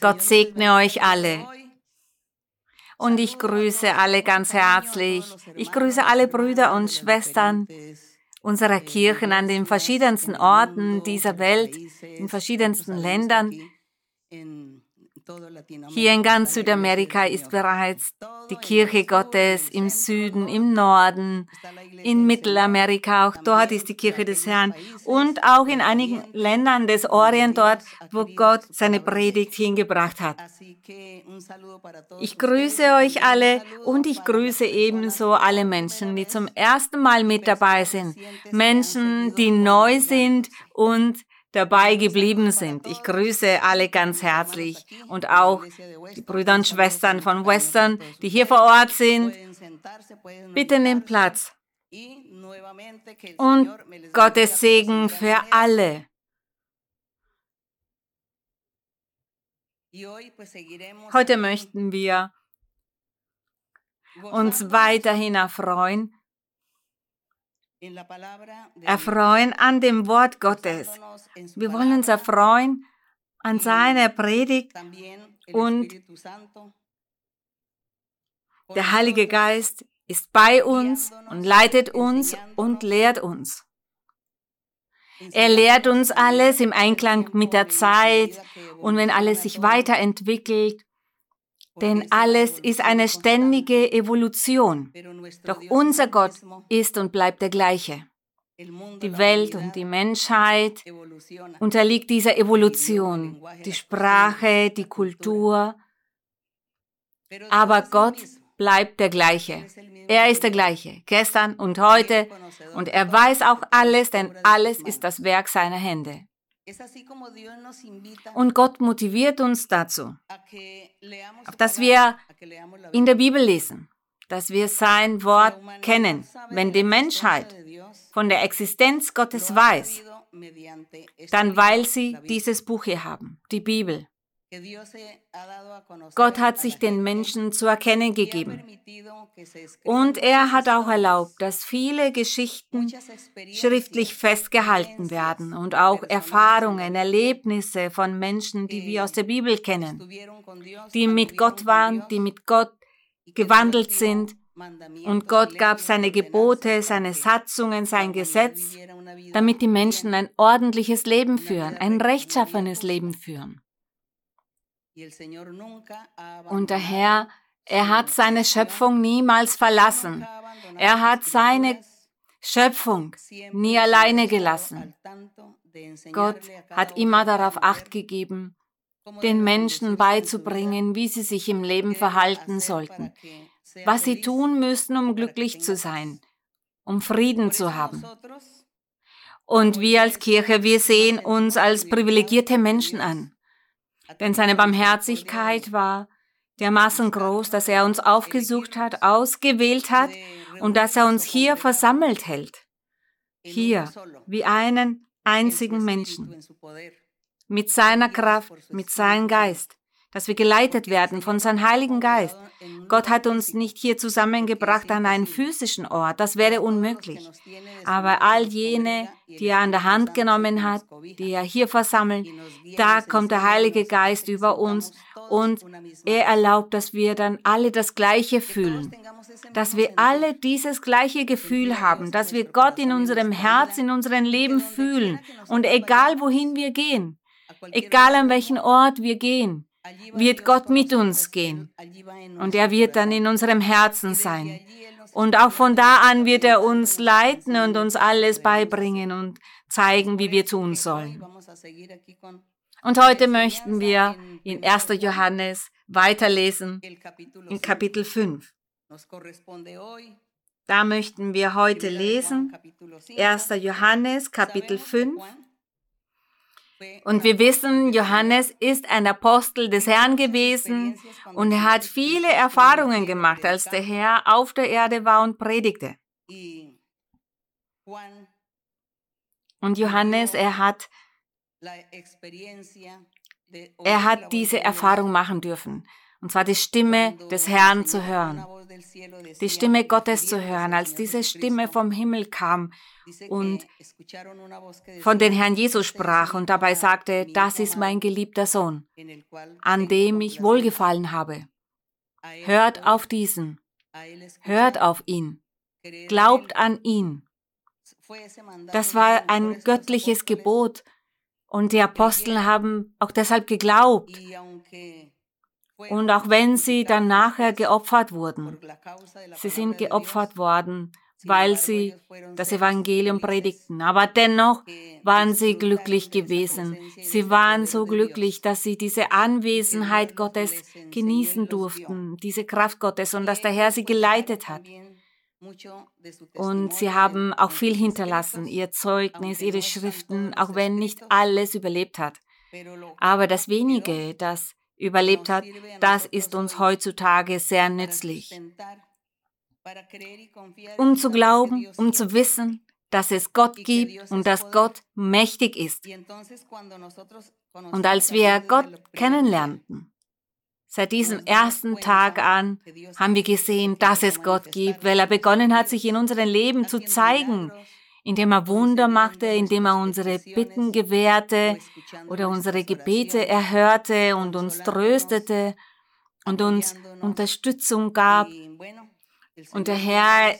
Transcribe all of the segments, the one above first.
Gott segne euch alle. Und ich grüße alle ganz herzlich. Ich grüße alle Brüder und Schwestern unserer Kirchen an den verschiedensten Orten dieser Welt, in verschiedensten Ländern. Hier in ganz Südamerika ist bereits die Kirche Gottes im Süden, im Norden, in Mittelamerika, auch dort ist die Kirche des Herrn und auch in einigen Ländern des Orient dort, wo Gott seine Predigt hingebracht hat. Ich grüße euch alle und ich grüße ebenso alle Menschen, die zum ersten Mal mit dabei sind, Menschen, die neu sind und dabei geblieben sind. Ich grüße alle ganz herzlich und auch die Brüder und Schwestern von Western, die hier vor Ort sind. Bitte nehmt Platz. Und Gottes Segen für alle. Heute möchten wir uns weiterhin erfreuen erfreuen an dem Wort Gottes. Wir wollen uns erfreuen an seiner Predigt und der Heilige Geist ist bei uns und leitet uns und lehrt uns. Er lehrt uns alles im Einklang mit der Zeit und wenn alles sich weiterentwickelt denn alles ist eine ständige Evolution. Doch unser Gott ist und bleibt der gleiche. Die Welt und die Menschheit unterliegt dieser Evolution, die Sprache, die Kultur. Aber Gott bleibt der gleiche. Er ist der gleiche, gestern und heute. Und er weiß auch alles, denn alles ist das Werk seiner Hände. Und Gott motiviert uns dazu, dass wir in der Bibel lesen, dass wir sein Wort kennen. Wenn die Menschheit von der Existenz Gottes weiß, dann weil sie dieses Buch hier haben, die Bibel. Gott hat sich den Menschen zu erkennen gegeben. Und er hat auch erlaubt, dass viele Geschichten schriftlich festgehalten werden und auch Erfahrungen, Erlebnisse von Menschen, die wir aus der Bibel kennen, die mit Gott waren, die mit Gott gewandelt sind. Und Gott gab seine Gebote, seine Satzungen, sein Gesetz, damit die Menschen ein ordentliches Leben führen, ein rechtschaffenes Leben führen. Und der Herr, er hat seine Schöpfung niemals verlassen. Er hat seine Schöpfung nie alleine gelassen. Gott hat immer darauf acht gegeben, den Menschen beizubringen, wie sie sich im Leben verhalten sollten, was sie tun müssen, um glücklich zu sein, um Frieden zu haben. Und wir als Kirche, wir sehen uns als privilegierte Menschen an. Denn seine Barmherzigkeit war dermaßen groß, dass er uns aufgesucht hat, ausgewählt hat und dass er uns hier versammelt hält. Hier, wie einen einzigen Menschen. Mit seiner Kraft, mit seinem Geist dass wir geleitet werden von seinem Heiligen Geist. Gott hat uns nicht hier zusammengebracht an einen physischen Ort, das wäre unmöglich. Aber all jene, die er an der Hand genommen hat, die er hier versammelt, da kommt der Heilige Geist über uns und er erlaubt, dass wir dann alle das Gleiche fühlen. Dass wir alle dieses gleiche Gefühl haben, dass wir Gott in unserem Herz, in unserem Leben fühlen und egal wohin wir gehen, egal an welchen Ort wir gehen, wird Gott mit uns gehen und er wird dann in unserem Herzen sein. Und auch von da an wird er uns leiten und uns alles beibringen und zeigen, wie wir tun sollen. Und heute möchten wir in 1. Johannes weiterlesen in Kapitel 5. Da möchten wir heute lesen 1. Johannes Kapitel 5 und wir wissen, Johannes ist ein Apostel des Herrn gewesen und er hat viele Erfahrungen gemacht, als der Herr auf der Erde war und predigte. Und Johannes, er hat, er hat diese Erfahrung machen dürfen, und zwar die Stimme des Herrn zu hören. die Stimme Gottes zu hören, als diese Stimme vom Himmel kam und von den Herrn Jesus sprach und dabei sagte, das ist mein geliebter Sohn, an dem ich wohlgefallen habe. Hört auf diesen, hört auf ihn, glaubt an ihn. Das war ein göttliches Gebot. Und die Apostel haben auch deshalb geglaubt. Und auch wenn sie dann nachher geopfert wurden, sie sind geopfert worden, weil sie das Evangelium predigten. Aber dennoch waren sie glücklich gewesen. Sie waren so glücklich, dass sie diese Anwesenheit Gottes genießen durften, diese Kraft Gottes und dass der Herr sie geleitet hat. Und sie haben auch viel hinterlassen, ihr Zeugnis, ihre Schriften, auch wenn nicht alles überlebt hat. Aber das wenige, das überlebt hat, das ist uns heutzutage sehr nützlich. Um zu glauben, um zu wissen, dass es Gott gibt und dass Gott mächtig ist. Und als wir Gott kennenlernten, seit diesem ersten Tag an, haben wir gesehen, dass es Gott gibt, weil er begonnen hat, sich in unserem Leben zu zeigen, indem er Wunder machte, indem er unsere Bitten gewährte oder unsere Gebete erhörte und uns tröstete und uns Unterstützung gab. Und der Herr,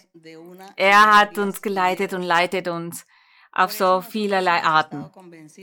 er hat uns geleitet und leitet uns auf so vielerlei Arten.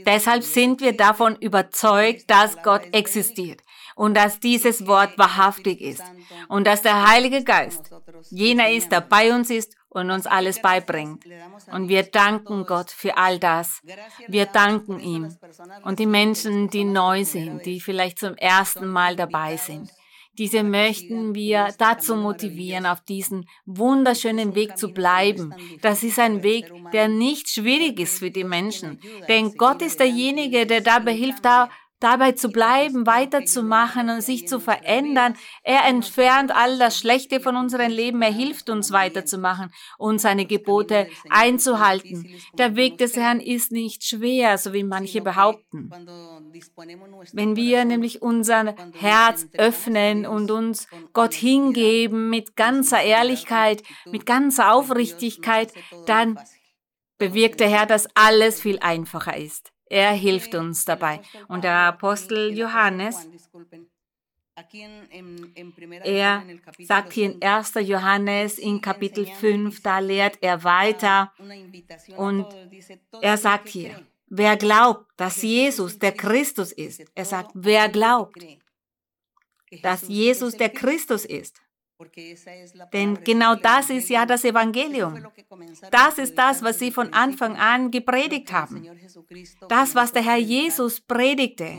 Deshalb sind wir davon überzeugt, dass Gott existiert und dass dieses Wort wahrhaftig ist und dass der Heilige Geist jener ist, der bei uns ist und uns alles beibringt. Und wir danken Gott für all das. Wir danken ihm. Und die Menschen, die neu sind, die vielleicht zum ersten Mal dabei sind, diese möchten wir dazu motivieren, auf diesen wunderschönen Weg zu bleiben. Das ist ein Weg, der nicht schwierig ist für die Menschen. Denn Gott ist derjenige, der dabei hilft, da dabei zu bleiben, weiterzumachen und sich zu verändern. Er entfernt all das Schlechte von unserem Leben. Er hilft uns weiterzumachen und seine Gebote einzuhalten. Der Weg des Herrn ist nicht schwer, so wie manche behaupten. Wenn wir nämlich unser Herz öffnen und uns Gott hingeben mit ganzer Ehrlichkeit, mit ganzer Aufrichtigkeit, dann bewirkt der Herr, dass alles viel einfacher ist. Er hilft uns dabei. Und der Apostel Johannes, er sagt hier in 1. Johannes in Kapitel 5, da lehrt er weiter und er sagt hier, wer glaubt, dass Jesus der Christus ist, er sagt, wer glaubt, dass Jesus der Christus ist, denn genau das ist ja das Evangelium. Das ist das, was sie von Anfang an gepredigt haben. Das, was der Herr Jesus predigte.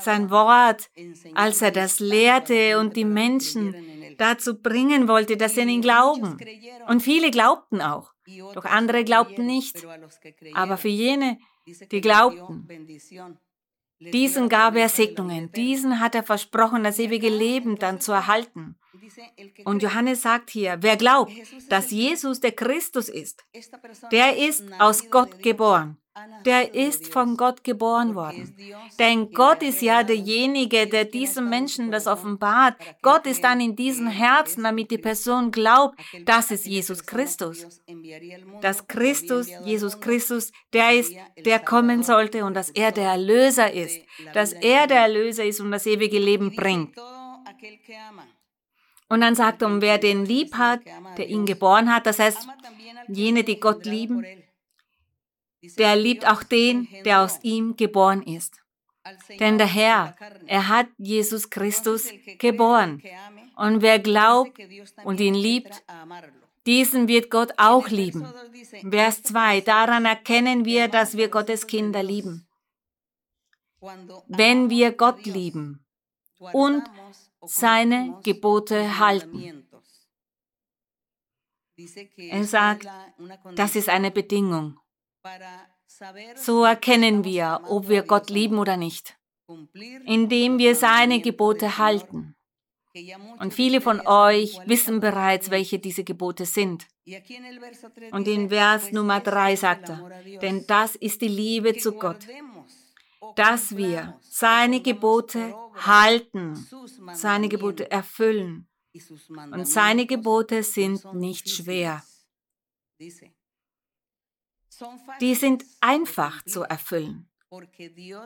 Sein Wort, als er das lehrte und die Menschen dazu bringen wollte, dass sie an ihn glauben. Und viele glaubten auch. Doch andere glaubten nicht. Aber für jene, die glaubten, diesen gab er Segnungen, diesen hat er versprochen, das ewige Leben dann zu erhalten. Und Johannes sagt hier, wer glaubt, dass Jesus der Christus ist, der ist aus Gott geboren. Der ist von Gott geboren worden. Denn Gott ist ja derjenige, der diesem Menschen das offenbart. Gott ist dann in diesem Herzen, damit die Person glaubt, das ist Jesus Christus. Dass Christus, Jesus Christus, der ist, der kommen sollte und dass er der Erlöser ist. Dass er der Erlöser ist und das ewige Leben bringt. Und dann sagt er, wer den lieb hat, der ihn geboren hat, das heißt, jene, die Gott lieben, der liebt auch den, der aus ihm geboren ist. Denn der Herr, er hat Jesus Christus geboren. Und wer glaubt und ihn liebt, diesen wird Gott auch lieben. Vers 2, daran erkennen wir, dass wir Gottes Kinder lieben. Wenn wir Gott lieben und seine Gebote halten. Er sagt, das ist eine Bedingung. So erkennen wir, ob wir Gott lieben oder nicht, indem wir seine Gebote halten. Und viele von euch wissen bereits, welche diese Gebote sind. Und in Vers Nummer 3 sagt er, denn das ist die Liebe zu Gott, dass wir seine Gebote halten, seine Gebote erfüllen Und seine Gebote sind nicht schwer. Die sind einfach zu erfüllen,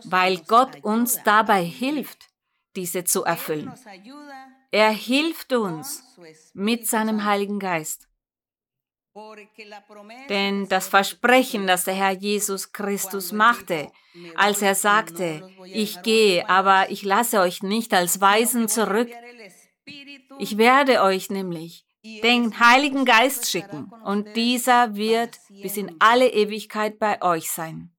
weil Gott uns dabei hilft, diese zu erfüllen. Er hilft uns mit seinem Heiligen Geist. Denn das Versprechen, das der Herr Jesus Christus machte, als er sagte, ich gehe, aber ich lasse euch nicht als Weisen zurück, ich werde euch nämlich den Heiligen Geist schicken und dieser wird bis in alle Ewigkeit bei euch sein.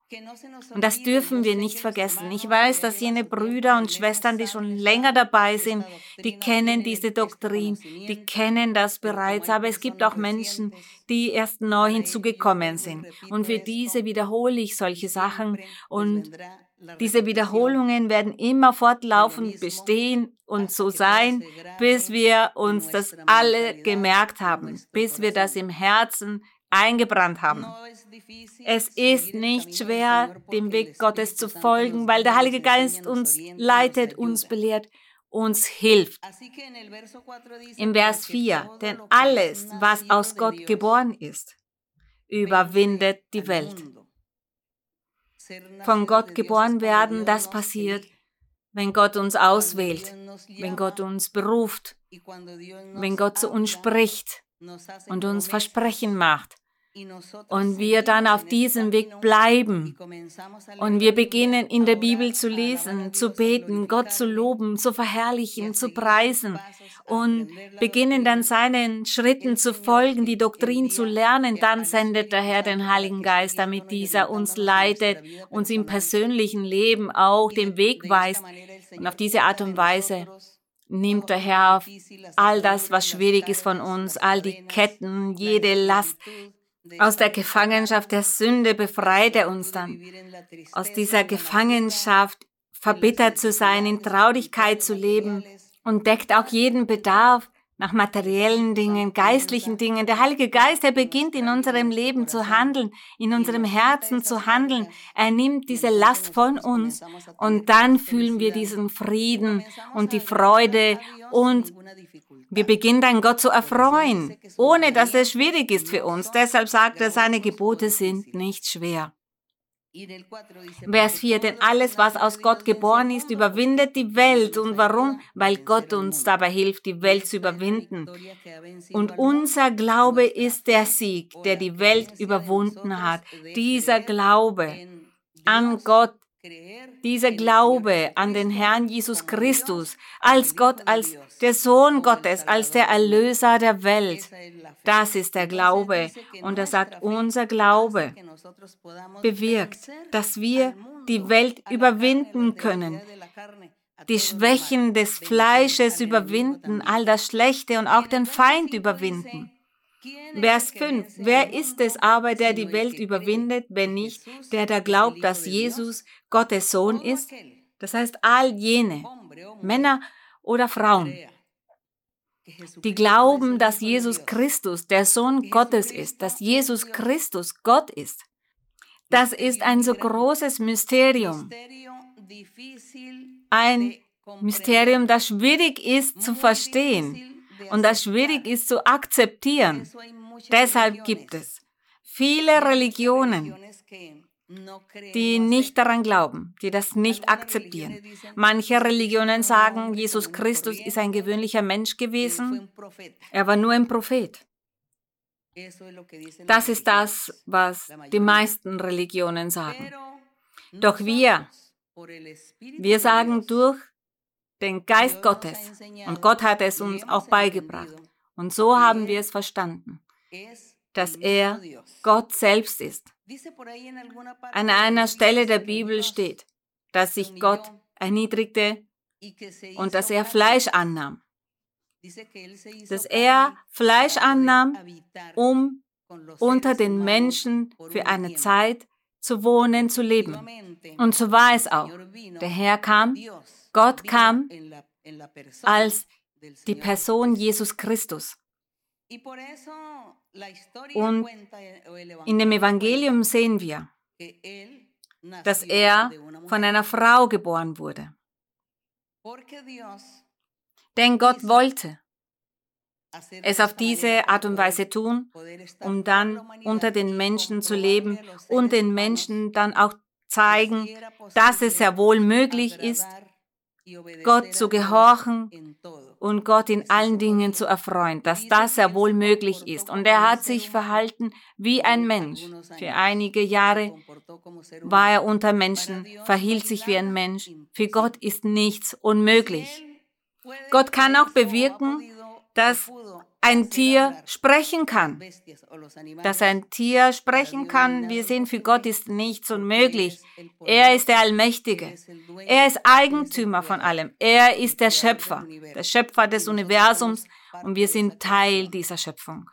Und das dürfen wir nicht vergessen. Ich weiß, dass jene Brüder und Schwestern, die schon länger dabei sind, die kennen diese Doktrin, die kennen das bereits, aber es gibt auch Menschen, die erst neu hinzugekommen sind. Und für diese wiederhole ich solche Sachen und diese Wiederholungen werden immer fortlaufend bestehen und so sein, bis wir uns das alle gemerkt haben, bis wir das im Herzen eingebrannt haben. Es ist nicht schwer, dem Weg Gottes zu folgen, weil der Heilige Geist uns leitet, uns belehrt, uns hilft. Im Vers 4, denn alles, was aus Gott geboren ist, überwindet die Welt. Von Gott geboren werden, das passiert, wenn Gott uns auswählt, wenn Gott uns beruft, wenn Gott zu uns spricht und uns Versprechen macht und wir dann auf diesem Weg bleiben. und wir beginnen in der Bibel zu lesen, zu beten, Gott zu loben, zu verherrlichen, zu preisen. und beginnen dann seinen Schritten zu folgen, die Doktrin zu lernen, dann sendet der Herr den Heiligen Geist, damit dieser uns leitet, uns im persönlichen Leben auch den Weg weist. und auf diese Art und Weise nimmt der Herr auf all das, was schwierig ist von uns, all die Ketten, jede Last, aus der Gefangenschaft der Sünde befreit er uns dann. Aus dieser Gefangenschaft verbittert zu sein, in Traurigkeit zu leben und deckt auch jeden Bedarf nach materiellen Dingen, geistlichen Dingen. Der Heilige Geist, er beginnt in unserem Leben zu handeln, in unserem Herzen zu handeln. Er nimmt diese Last von uns und dann fühlen wir diesen Frieden und die Freude und wir beginnen dann Gott zu erfreuen, ohne dass es schwierig ist für uns. Deshalb sagt er, seine Gebote sind nicht schwer. Vers 4, denn alles, was aus Gott geboren ist, überwindet die Welt. Und warum? Weil Gott uns dabei hilft, die Welt zu überwinden. Und unser Glaube ist der Sieg, der die Welt überwunden hat. Dieser Glaube an Gott dieser Glaube an den Herrn Jesus Christus als Gott, als der Sohn Gottes, als der Erlöser der Welt, das ist der Glaube. Und er sagt, unser Glaube bewirkt, dass wir die Welt überwinden können, die Schwächen des Fleisches überwinden, all das Schlechte und auch den Feind überwinden. Vers 5. Wer ist es aber, der die Welt überwindet, wenn nicht der, der glaubt, dass Jesus Gottes Sohn ist? Das heißt, all jene, Männer oder Frauen, die glauben, dass Jesus Christus der Sohn Gottes ist, dass Jesus Christus Gott ist. Das ist ein so großes Mysterium. Ein Mysterium, das schwierig ist zu verstehen und das schwierig ist zu akzeptieren. Deshalb gibt es viele Religionen, die nicht daran glauben, die das nicht akzeptieren. Manche Religionen sagen, Jesus Christus ist ein gewöhnlicher Mensch gewesen, er war nur ein Prophet. Das ist das, was die meisten Religionen sagen. Doch wir, wir sagen durch den Geist Gottes. Und Gott hat es uns auch beigebracht. Und so haben wir es verstanden, dass er Gott selbst ist. An einer Stelle der Bibel steht, dass sich Gott erniedrigte und dass er Fleisch annahm. Dass er Fleisch annahm, um unter den Menschen für eine Zeit zu wohnen, zu leben. Und so war es auch. Der Herr kam Gott kam als die Person Jesus Christus. Und in dem Evangelium sehen wir, dass er von einer Frau geboren wurde. Denn Gott wollte, es auf diese Art und Weise tun, um dann unter den Menschen zu leben und den Menschen dann auch zeigen, dass es sehr wohl möglich ist, Gott zu gehorchen und Gott in allen Dingen zu erfreuen, dass das sehr wohl möglich ist. Und er hat sich verhalten wie ein Mensch. Für einige Jahre war er unter Menschen, verhielt sich wie ein Mensch. Für Gott ist nichts unmöglich. Gott kann auch bewirken, dass ein Tier sprechen kann. Dass ein Tier sprechen kann, wir sehen, für Gott ist nichts unmöglich. Er ist der Allmächtige. Er ist Eigentümer von allem. Er ist der Schöpfer, der Schöpfer des Universums und wir sind Teil dieser Schöpfung.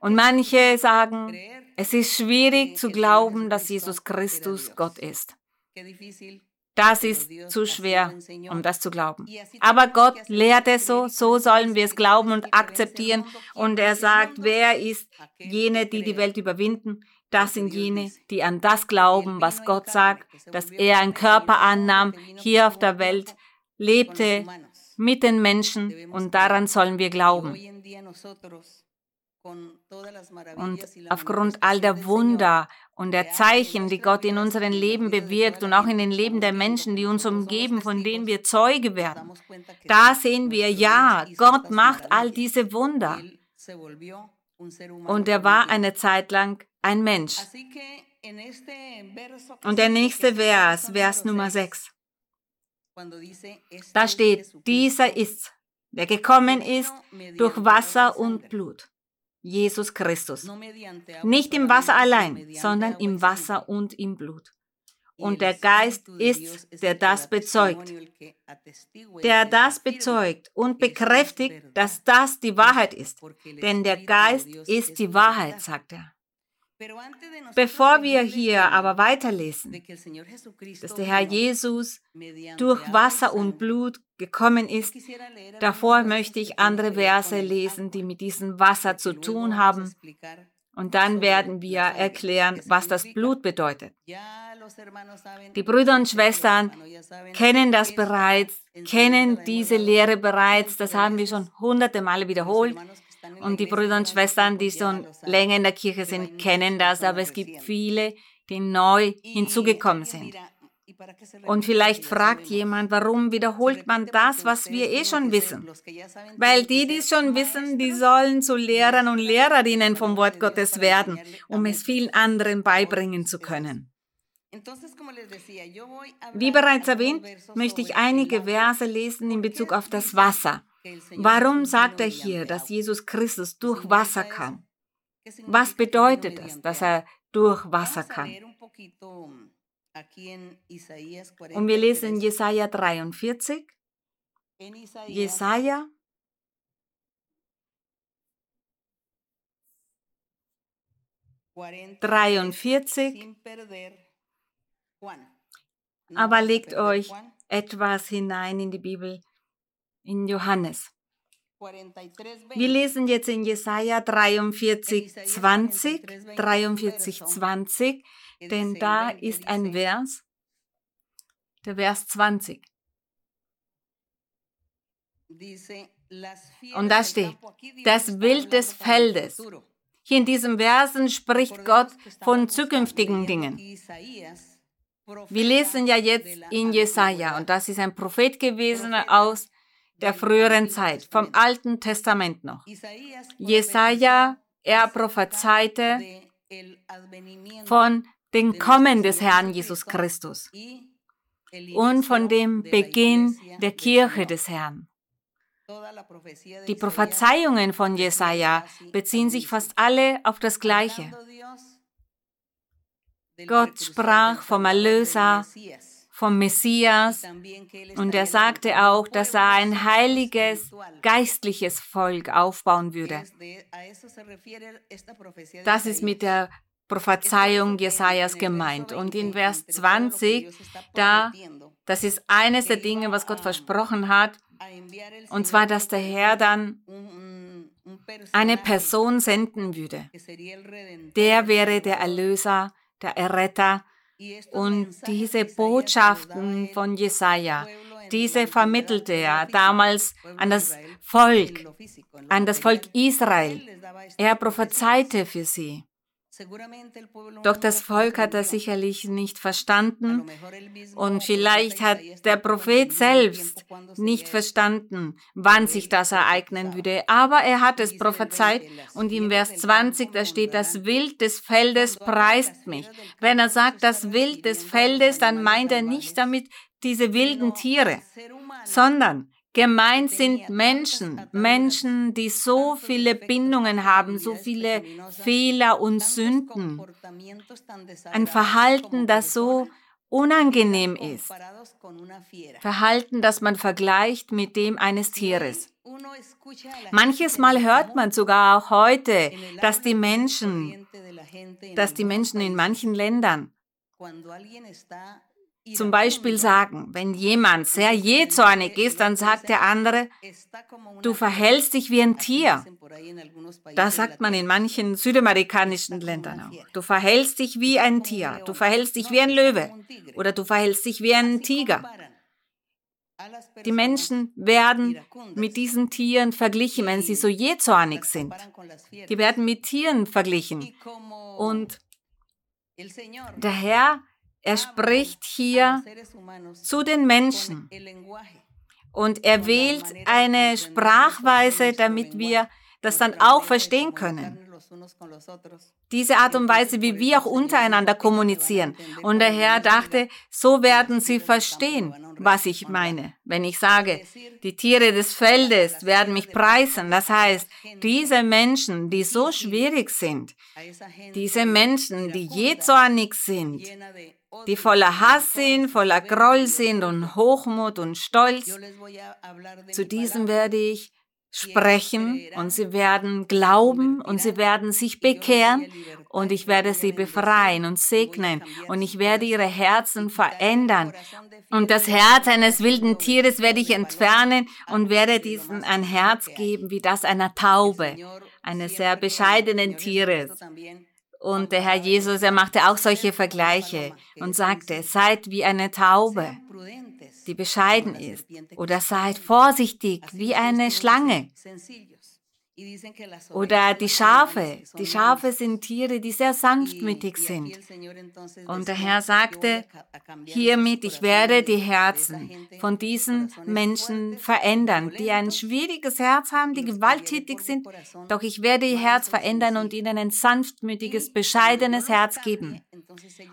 Und manche sagen, es ist schwierig zu glauben, dass Jesus Christus Gott ist. Das ist zu schwer, um das zu glauben. Aber Gott lehrt es so, so sollen wir es glauben und akzeptieren. Und er sagt, wer ist jene, die die Welt überwinden? Das sind jene, die an das glauben, was Gott sagt, dass er einen Körper annahm, hier auf der Welt, lebte mit den Menschen und daran sollen wir glauben. Und aufgrund all der Wunder und der Zeichen, die Gott in unserem Leben bewirkt und auch in den Leben der Menschen, die uns umgeben, von denen wir Zeuge werden, da sehen wir, ja, Gott macht all diese Wunder. Und er war eine Zeit lang ein Mensch. Und der nächste Vers, Vers Nummer 6. Da steht, dieser ist, der gekommen ist durch Wasser und Blut. Jesus Christus. Nicht im Wasser allein, sondern im Wasser und im Blut. Und der Geist ist, der das bezeugt. Der das bezeugt und bekräftigt, dass das die Wahrheit ist. Denn der Geist ist die Wahrheit, sagt er. Bevor wir hier aber weiterlesen, dass der Herr Jesus durch Wasser und Blut gekommen ist, davor möchte ich andere Verse lesen, die mit diesem Wasser zu tun haben. Und dann werden wir erklären, was das Blut bedeutet. Die Brüder und Schwestern kennen das bereits, kennen diese Lehre bereits. Das haben wir schon hunderte Male wiederholt. Und die Brüder und Schwestern, die schon länger in der Kirche sind, kennen das, aber es gibt viele, die neu hinzugekommen sind. Und vielleicht fragt jemand, warum wiederholt man das, was wir eh schon wissen? Weil die, die es schon wissen, die sollen zu Lehrern und Lehrerinnen vom Wort Gottes werden, um es vielen anderen beibringen zu können. Wie bereits erwähnt, möchte ich einige Verse lesen in Bezug auf das Wasser. Warum sagt er hier, dass Jesus Christus durch Wasser kann? Was bedeutet es, dass er durch Wasser kann? Und wir lesen Jesaja 43. Jesaja dreiundvierzig. Aber legt euch etwas hinein in die Bibel, in Johannes. Wir lesen jetzt in Jesaja 43, 20, 43, 20, denn da ist ein Vers, der Vers 20. Und da steht, das Bild des Feldes. Hier in diesem Versen spricht Gott von zukünftigen Dingen. Wir lesen ja jetzt in Jesaja, und das ist ein Prophet gewesen aus der früheren Zeit, vom Alten Testament noch. Jesaja, er prophezeite von dem Kommen des Herrn Jesus Christus und von dem Beginn der Kirche des Herrn. Die Prophezeiungen von Jesaja beziehen sich fast alle auf das Gleiche. Gott sprach vom Erlöser, vom Messias und er sagte auch, dass er ein heiliges, geistliches Volk aufbauen würde. Das ist mit der Prophezeiung Jesajas gemeint. Und in Vers 20, da, das ist eines der Dinge, was Gott versprochen hat, und zwar, dass der Herr dann eine Person senden würde. Der wäre der Erlöser, der Erretter. Und diese Botschaften von Jesaja, Diese vermittelte er damals an das Volk, an das Volk Israel. Er prophezeite für sie. Doch das Volk hat das sicherlich nicht verstanden und vielleicht hat der Prophet selbst nicht verstanden, wann sich das ereignen würde. Aber er hat es prophezeit und im Vers 20, da steht, das Wild des Feldes preist mich. Wenn er sagt, das Wild des Feldes, dann meint er nicht damit diese wilden Tiere, sondern Gemeint sind Menschen, Menschen, die so viele Bindungen haben, so viele Fehler und Sünden. Ein Verhalten, das so unangenehm ist. Verhalten, das man vergleicht mit dem eines Tieres. Manches Mal hört man sogar auch heute, dass die Menschen, dass die Menschen in manchen Ländern zum Beispiel sagen, wenn jemand sehr jähzornig ist, dann sagt der andere, du verhältst dich wie ein Tier. Das sagt man in manchen südamerikanischen Ländern auch. Du verhältst dich wie ein Tier, du verhältst dich wie ein Löwe oder du verhältst dich wie ein Tiger. Die Menschen werden mit diesen Tieren verglichen, wenn sie so jähzornig sind. Die werden mit Tieren verglichen. Und der Herr er spricht hier zu den Menschen und er wählt eine Sprachweise, damit wir das dann auch verstehen können. Diese Art und Weise, wie wir auch untereinander kommunizieren. Und der Herr dachte, so werden sie verstehen, was ich meine. Wenn ich sage, die Tiere des Feldes werden mich preisen, das heißt, diese Menschen, die so schwierig sind, diese Menschen, die jähzornig sind, die voller Hass sind, voller Groll sind und Hochmut und Stolz. Zu diesem werde ich sprechen und sie werden glauben und sie werden sich bekehren und ich werde sie befreien und segnen und ich werde ihre Herzen verändern. Und das Herz eines wilden Tieres werde ich entfernen und werde diesen ein Herz geben wie das einer Taube, eines sehr bescheidenen Tieres. Und der Herr Jesus, er machte auch solche Vergleiche und sagte, seid wie eine Taube, die bescheiden ist, oder seid vorsichtig wie eine Schlange. Oder die Schafe. Die Schafe sind Tiere, die sehr sanftmütig sind. Und der Herr sagte, hiermit, ich werde die Herzen von diesen Menschen verändern, die ein schwieriges Herz haben, die gewalttätig sind. Doch ich werde ihr Herz verändern und ihnen ein sanftmütiges, bescheidenes Herz geben.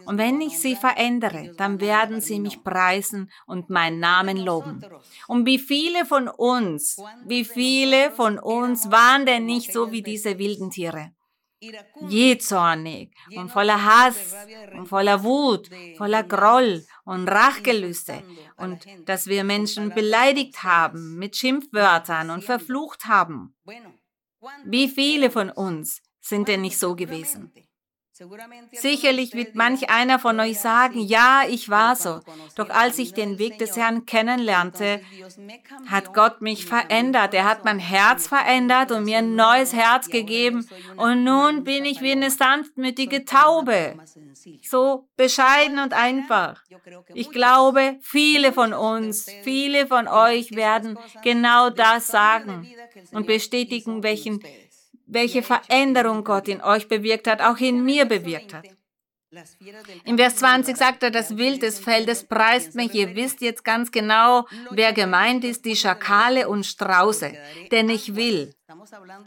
Und wenn ich sie verändere, dann werden sie mich preisen und meinen Namen loben. Und wie viele von uns, wie viele von uns waren denn nicht so wie diese wilden Tiere? Jähzornig und voller Hass und voller Wut, voller Groll und Rachgelüste und dass wir Menschen beleidigt haben mit Schimpfwörtern und verflucht haben. Wie viele von uns sind denn nicht so gewesen? Sicherlich wird manch einer von euch sagen, ja, ich war so. Doch als ich den Weg des Herrn kennenlernte, hat Gott mich verändert. Er hat mein Herz verändert und mir ein neues Herz gegeben. Und nun bin ich wie eine sanftmütige Taube. So bescheiden und einfach. Ich glaube, viele von uns, viele von euch werden genau das sagen und bestätigen, welchen welche Veränderung Gott in euch bewirkt hat, auch in mir bewirkt hat. Im Vers 20 sagt er, das Wild des Feldes preist mich. Ihr wisst jetzt ganz genau, wer gemeint ist, die Schakale und Strauße. Denn ich will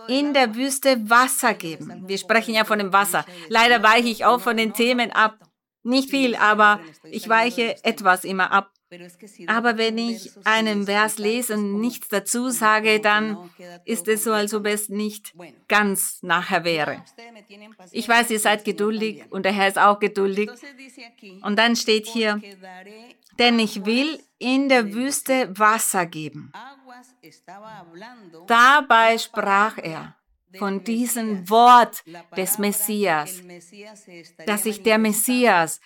in der Wüste Wasser geben. Wir sprechen ja von dem Wasser. Leider weiche ich auch von den Themen ab. Nicht viel, aber ich weiche etwas immer ab. Aber wenn ich einen Vers lese und nichts dazu sage, dann ist es so, als ob es nicht ganz nachher wäre. Ich weiß, ihr seid geduldig und der Herr ist auch geduldig. Und dann steht hier, denn ich will in der Wüste Wasser geben. Dabei sprach er von diesem Wort des Messias, dass sich der Messias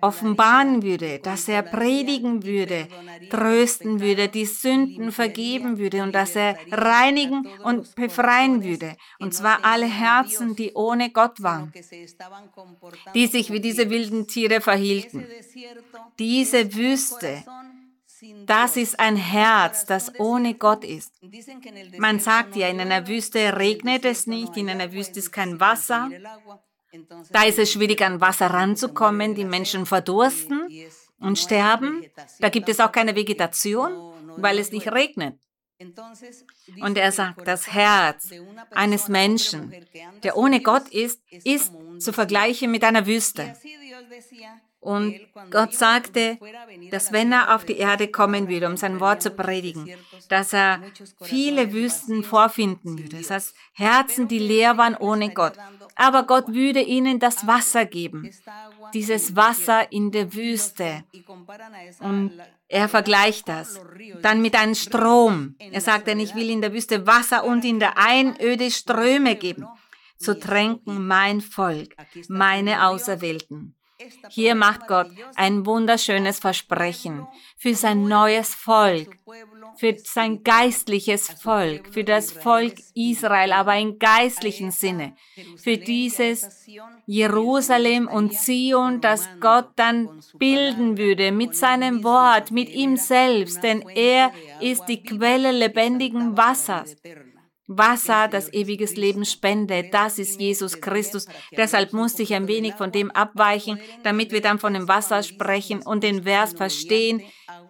offenbaren würde, dass er predigen würde, trösten würde, die Sünden vergeben würde und dass er reinigen und befreien würde. Und zwar alle Herzen, die ohne Gott waren, die sich wie diese wilden Tiere verhielten. Diese Wüste Das ist ein Herz, das ohne Gott ist. Man sagt ja, in einer Wüste regnet es nicht, in einer Wüste ist kein Wasser. Da ist es schwierig, an Wasser ranzukommen. Die Menschen verdursten und sterben. Da gibt es auch keine Vegetation, weil es nicht regnet. Und er sagt, das Herz eines Menschen, der ohne Gott ist, ist zu vergleichen mit einer Wüste. Und Gott sagte, dass wenn er auf die Erde kommen würde, um sein Wort zu predigen, dass er viele Wüsten vorfinden würde. Das heißt, Herzen, die leer waren ohne Gott. Aber Gott würde ihnen das Wasser geben. Dieses Wasser in der Wüste. Und er vergleicht das dann mit einem Strom. Er sagt dann, ich will in der Wüste Wasser und in der Einöde Ströme geben. Zu tränken mein Volk, meine Auserwählten. Hier macht Gott ein wunderschönes Versprechen für sein neues Volk, für sein geistliches Volk, für das Volk Israel, aber im geistlichen Sinne, für dieses Jerusalem und Zion, das Gott dann bilden würde mit seinem Wort, mit ihm selbst, denn er ist die Quelle lebendigen Wassers. Wasser, das ewiges Leben spendet. Das ist Jesus Christus. Deshalb musste ich ein wenig von dem abweichen, damit wir dann von dem Wasser sprechen und den Vers verstehen.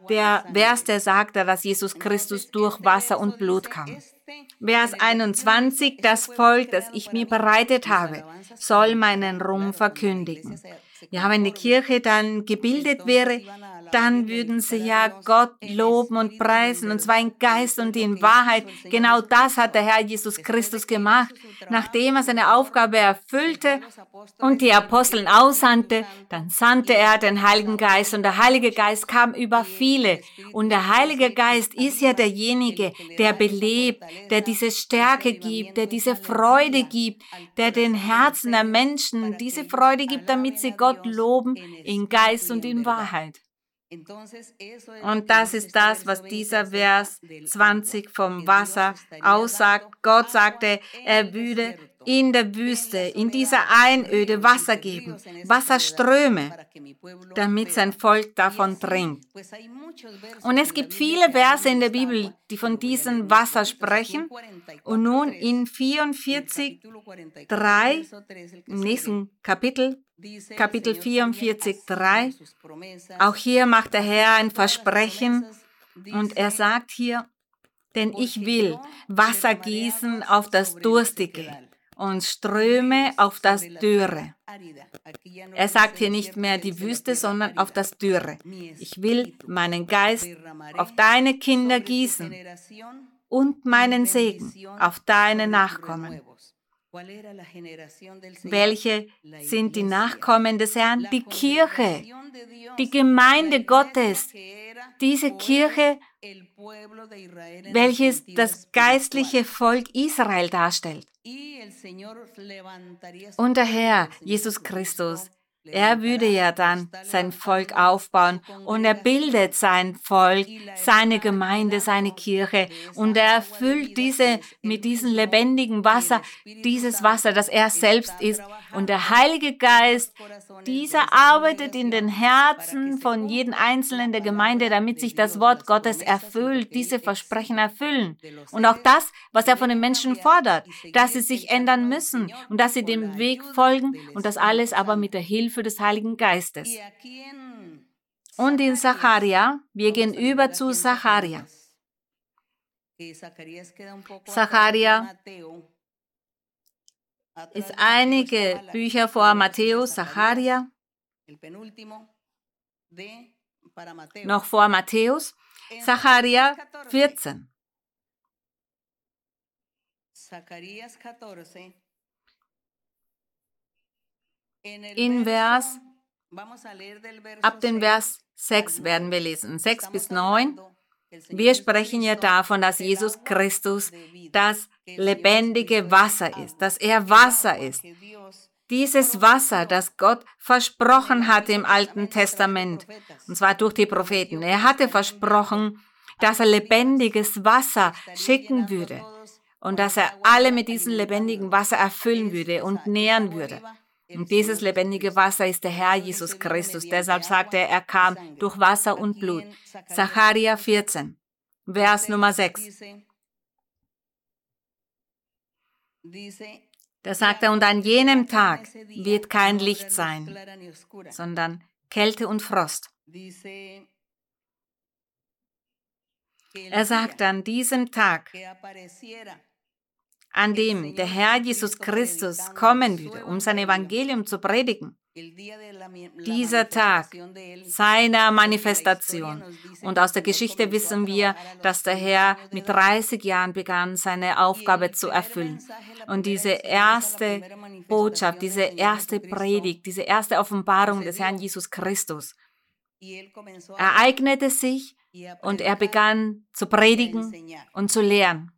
Der Vers, der sagt, dass Jesus Christus durch Wasser und Blut kam. Vers 21, das Volk, das ich mir bereitet habe, soll meinen Ruhm verkündigen. Ja, wenn die Kirche dann gebildet wäre, dann würden sie ja Gott loben und preisen, und zwar in Geist und in Wahrheit. Genau das hat der Herr Jesus Christus gemacht. Nachdem er seine Aufgabe erfüllte und die Aposteln aussandte, dann sandte er den Heiligen Geist und der Heilige Geist kam über viele. Und der Heilige Geist ist ja derjenige, der belebt, der diese Stärke gibt, der diese Freude gibt, der den Herzen der Menschen diese Freude gibt, damit sie Gott loben in Geist und in Wahrheit. Und das ist das, was dieser Vers 20 vom Wasser aussagt. Gott sagte, er würde in der Wüste, in dieser Einöde Wasser geben, Wasserströme, damit sein Volk davon trinkt. Und es gibt viele Verse in der Bibel, die von diesem Wasser sprechen. Und nun in 44, 3, im nächsten Kapitel, Kapitel 44, 3, auch hier macht der Herr ein Versprechen und er sagt hier, denn ich will Wasser gießen auf das Durstige und Ströme auf das Dürre. Er sagt hier nicht mehr die Wüste, sondern auf das Dürre. Ich will meinen Geist auf deine Kinder gießen und meinen Segen auf deine Nachkommen. Welche sind die Nachkommen des Herrn? Die Kirche, die Gemeinde Gottes, diese Kirche, welches das geistliche Volk Israel darstellt. Und der Herr, Jesus Christus, er würde ja dann sein Volk aufbauen und er bildet sein Volk, seine Gemeinde, seine Kirche und er erfüllt diese mit diesem lebendigen Wasser, dieses Wasser, das er selbst ist. Und der Heilige Geist, dieser arbeitet in den Herzen von jedem Einzelnen der Gemeinde, damit sich das Wort Gottes erfüllt, diese Versprechen erfüllen. Und auch das, was er von den Menschen fordert, dass sie sich ändern müssen und dass sie dem Weg folgen und das alles aber mit der Hilfe Hilfe des Heiligen Geistes. Und in Zacharia, wir gehen über zu Zacharia. Zacharia ist einige Bücher vor Matthäus, Zacharia, noch vor Matthäus, Zacharia 14. Zacharías 14 in Vers, ab dem Vers 6 werden wir lesen, 6 bis 9. Wir sprechen ja davon, dass Jesus Christus das lebendige Wasser ist, dass er Wasser ist. Dieses Wasser, das Gott versprochen hatte im Alten Testament, und zwar durch die Propheten. Er hatte versprochen, dass er lebendiges Wasser schicken würde und dass er alle mit diesem lebendigen Wasser erfüllen würde und nähren würde. Und dieses lebendige Wasser ist der Herr Jesus Christus. Deshalb sagt er, er kam durch Wasser und Blut. Zacharia 14, Vers Nummer 6. Da sagt er, und an jenem Tag wird kein Licht sein, sondern Kälte und Frost. Er sagt an diesem Tag, an dem der Herr Jesus Christus kommen würde, um sein Evangelium zu predigen. Dieser Tag seiner Manifestation. Und aus der Geschichte wissen wir, dass der Herr mit 30 Jahren begann, seine Aufgabe zu erfüllen. Und diese erste Botschaft, diese erste Predigt, diese erste Offenbarung des Herrn Jesus Christus ereignete sich und er begann zu predigen und zu lehren.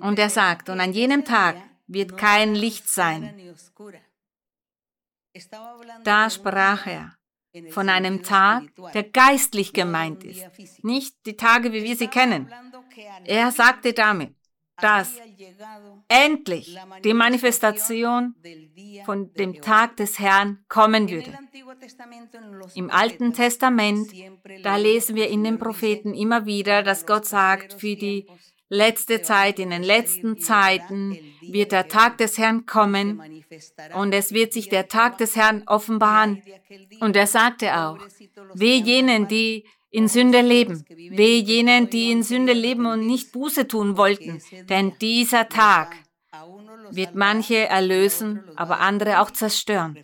Und er sagt, und an jenem Tag wird kein Licht sein. Da sprach er von einem Tag, der geistlich gemeint ist, nicht die Tage, wie wir sie kennen. Er sagte damit, dass endlich die Manifestation von dem Tag des Herrn kommen würde. Im Alten Testament, da lesen wir in den Propheten immer wieder, dass Gott sagt, für die letzte Zeit, in den letzten Zeiten wird der Tag des Herrn kommen und es wird sich der Tag des Herrn offenbaren. Und er sagte auch, weh jenen, die in Sünde leben, weh jenen, die in Sünde leben und nicht Buße tun wollten, denn dieser Tag wird manche erlösen, aber andere auch zerstören.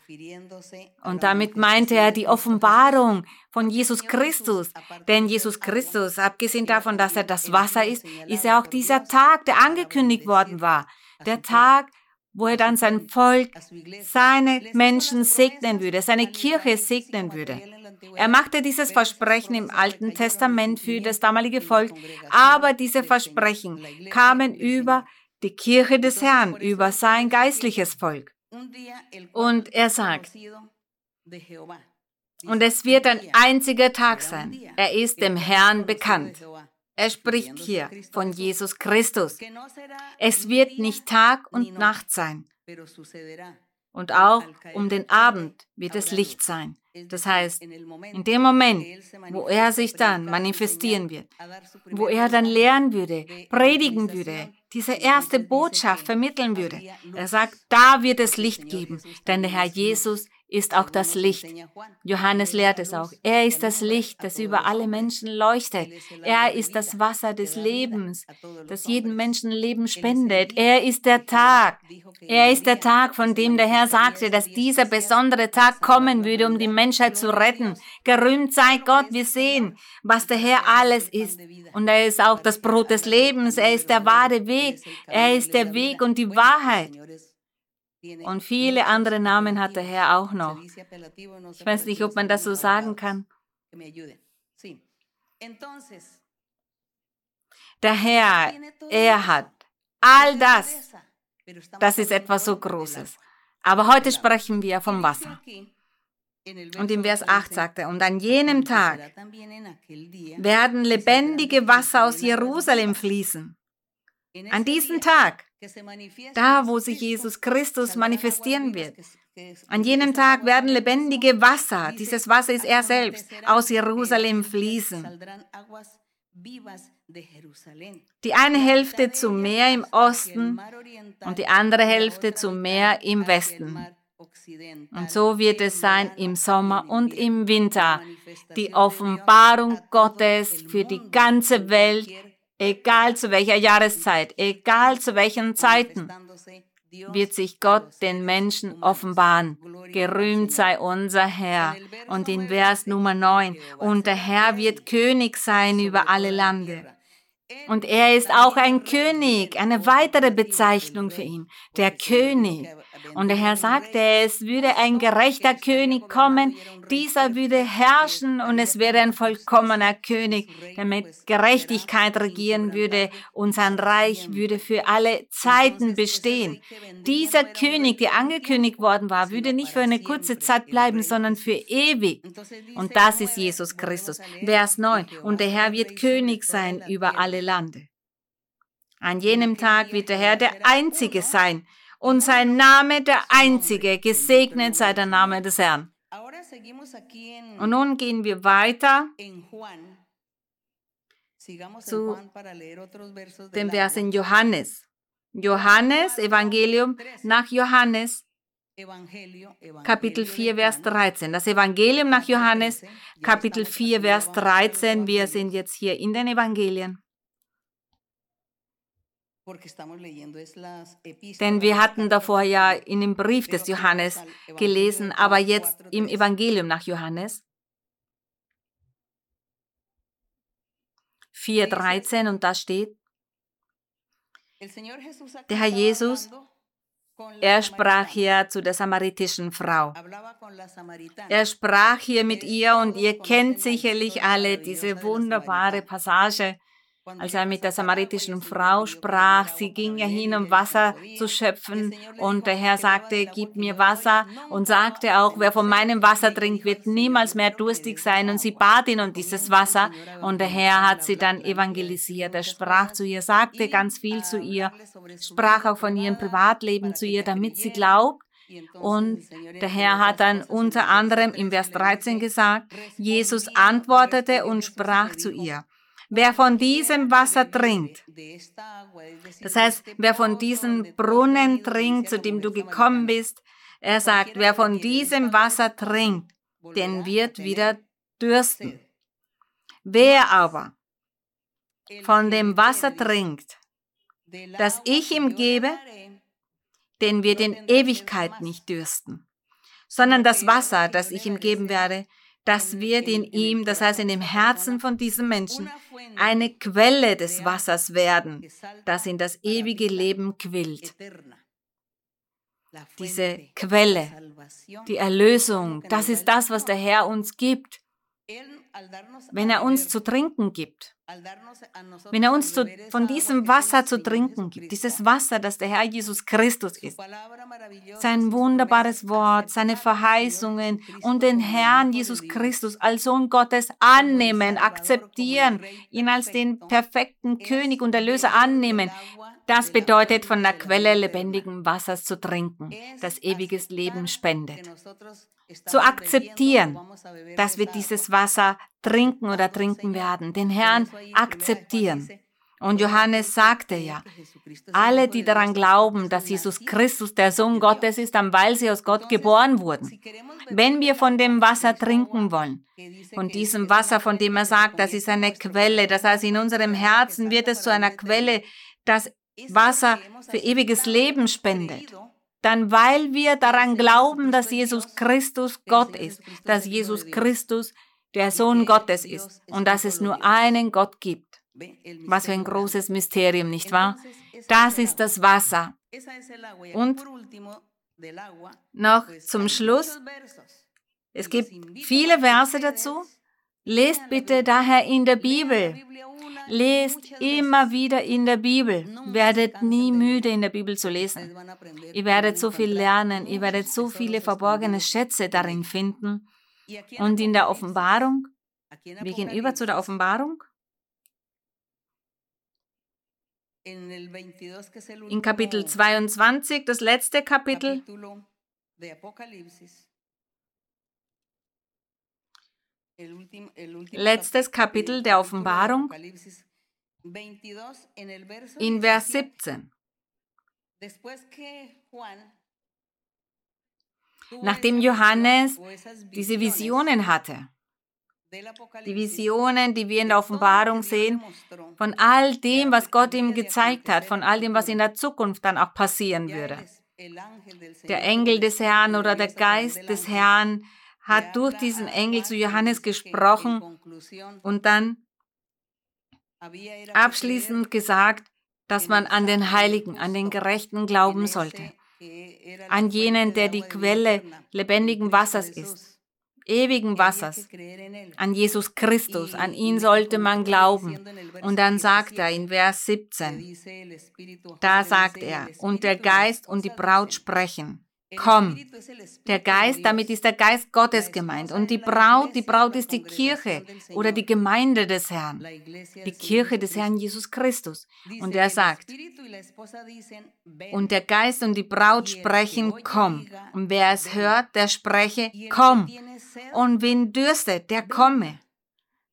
Und damit meinte er die Offenbarung von Jesus Christus. Denn Jesus Christus, abgesehen davon, dass er das Wasser ist, ist er auch dieser Tag, der angekündigt worden war. Der Tag, wo er dann sein Volk, seine Menschen segnen würde, seine Kirche segnen würde. Er machte dieses Versprechen im Alten Testament für das damalige Volk, aber diese Versprechen kamen über die Kirche des Herrn, über sein geistliches Volk. Und er sagt, und es wird ein einziger Tag sein. Er ist dem Herrn bekannt. Er spricht hier von Jesus Christus. Es wird nicht Tag und Nacht sein. Und auch um den Abend wird es Licht sein. Das heißt, in dem Moment, wo er sich dann manifestieren wird, wo er dann lehren würde, predigen würde, diese erste Botschaft vermitteln würde, er sagt, da wird es Licht geben, denn der Herr Jesus ist auch das Licht. Johannes lehrt es auch. Er ist das Licht, das über alle Menschen leuchtet. Er ist das Wasser des Lebens, das jedem Menschen Leben spendet. Er ist der Tag. Er ist der Tag, von dem der Herr sagte, dass dieser besondere Tag kommen würde, um die Menschheit zu retten. Gerühmt sei Gott, wir sehen, was der Herr alles ist. Und er ist auch das Brot des Lebens. Er ist der wahre Weg. Er ist der Weg und die Wahrheit. Und viele andere Namen hat der Herr auch noch. Ich weiß nicht, ob man das so sagen kann. Der Herr, er hat all das. Das ist etwas so Großes. Aber heute sprechen wir vom Wasser. Und im Vers 8 sagt er, und an jenem Tag werden lebendige Wasser aus Jerusalem fließen. An diesem Tag da, wo sich Jesus Christus manifestieren wird. An jenem Tag werden lebendige Wasser, dieses Wasser ist er selbst, aus Jerusalem fließen. Die eine Hälfte zum Meer im Osten und die andere Hälfte zum Meer im Westen. Und so wird es sein im Sommer und im Winter. Die Offenbarung Gottes für die ganze Welt Egal zu welcher Jahreszeit, egal zu welchen Zeiten, wird sich Gott den Menschen offenbaren. Gerühmt sei unser Herr. Und in Vers Nummer 9, und der Herr wird König sein über alle Lande. Und er ist auch ein König, eine weitere Bezeichnung für ihn, der König. Und der Herr sagte, es würde ein gerechter König kommen, dieser würde herrschen und es wäre ein vollkommener König, der mit Gerechtigkeit regieren würde und sein Reich würde für alle Zeiten bestehen. Dieser König, der angekündigt worden war, würde nicht für eine kurze Zeit bleiben, sondern für ewig. Und das ist Jesus Christus. Vers 9. Und der Herr wird König sein über alle Lande. An jenem Tag wird der Herr der Einzige sein, und sein Name der einzige. Gesegnet sei der Name des Herrn. Und nun gehen wir weiter zu dem Vers in Johannes. Johannes, Evangelium nach Johannes, Kapitel 4, Vers 13. Das Evangelium nach Johannes, Kapitel 4, Vers 13. Wir sind jetzt hier in den Evangelien. Denn wir hatten davor ja in dem Brief des Johannes gelesen, aber jetzt im Evangelium nach Johannes. 4.13 und da steht, der Herr Jesus, er sprach hier zu der samaritischen Frau. Er sprach hier mit ihr und ihr kennt sicherlich alle diese wunderbare Passage, als er mit der samaritischen Frau sprach, sie ging ja hin, um Wasser zu schöpfen, und der Herr sagte, gib mir Wasser, und sagte auch, wer von meinem Wasser trinkt, wird niemals mehr durstig sein, und sie bat ihn um dieses Wasser, und der Herr hat sie dann evangelisiert. Er sprach zu ihr, sagte ganz viel zu ihr, sprach auch von ihrem Privatleben zu ihr, damit sie glaubt, und der Herr hat dann unter anderem im Vers 13 gesagt, Jesus antwortete und sprach zu ihr, Wer von diesem Wasser trinkt, das heißt, wer von diesem Brunnen trinkt, zu dem du gekommen bist, er sagt, wer von diesem Wasser trinkt, den wird wieder dürsten. Wer aber von dem Wasser trinkt, das ich ihm gebe, den wird in Ewigkeit nicht dürsten, sondern das Wasser, das ich ihm geben werde, das wird in ihm, das heißt in dem Herzen von diesem Menschen, eine Quelle des Wassers werden, das in das ewige Leben quillt. Diese Quelle, die Erlösung, das ist das, was der Herr uns gibt. Wenn er uns zu trinken gibt, wenn er uns zu, von diesem Wasser zu trinken gibt, dieses Wasser, das der Herr Jesus Christus ist, sein wunderbares Wort, seine Verheißungen und den Herrn Jesus Christus als Sohn Gottes annehmen, akzeptieren, ihn als den perfekten König und Erlöser annehmen, das bedeutet, von der Quelle lebendigen Wassers zu trinken, das ewiges Leben spendet. Zu akzeptieren, dass wir dieses Wasser trinken oder trinken werden, den Herrn akzeptieren. Und Johannes sagte ja, alle, die daran glauben, dass Jesus Christus der Sohn Gottes ist, dann weil sie aus Gott geboren wurden. Wenn wir von dem Wasser trinken wollen, von diesem Wasser, von dem er sagt, das ist eine Quelle, das heißt, in unserem Herzen wird es zu einer Quelle, das Wasser für ewiges Leben spendet, dann weil wir daran glauben, dass Jesus Christus Gott ist, dass Jesus Christus der Sohn Gottes ist und dass es nur einen Gott gibt. Was für ein großes Mysterium, nicht wahr? Das ist das Wasser. Und noch zum Schluss, es gibt viele Verse dazu. Lest bitte daher in der Bibel. Lest immer wieder in der Bibel. Werdet nie müde, in der Bibel zu lesen. Ihr werdet so viel lernen. Ihr werdet so viele verborgene Schätze darin finden. Und in der Offenbarung, wir gehen über zu der Offenbarung. In Kapitel 22, das letzte Kapitel, letztes Kapitel der Offenbarung in Vers 17. Nachdem Johannes diese Visionen hatte, die Visionen, die wir in der Offenbarung sehen, von all dem, was Gott ihm gezeigt hat, von all dem, was in der Zukunft dann auch passieren würde. Der Engel des Herrn oder der Geist des Herrn hat durch diesen Engel zu Johannes gesprochen und dann abschließend gesagt, dass man an den Heiligen, an den Gerechten glauben sollte, an jenen, der die Quelle lebendigen Wassers ist, ewigen Wassers, an Jesus Christus, an ihn sollte man glauben. Und dann sagt er in Vers 17, da sagt er, und der Geist und die Braut sprechen, komm. Der Geist, damit ist der Geist Gottes gemeint. Und die Braut, die Braut ist die Kirche oder die Gemeinde des Herrn. Die Kirche des Herrn Jesus Christus. Und er sagt, und der Geist und die Braut sprechen, komm. Und wer es hört, der spreche, komm. Und wen dürstet, der komme.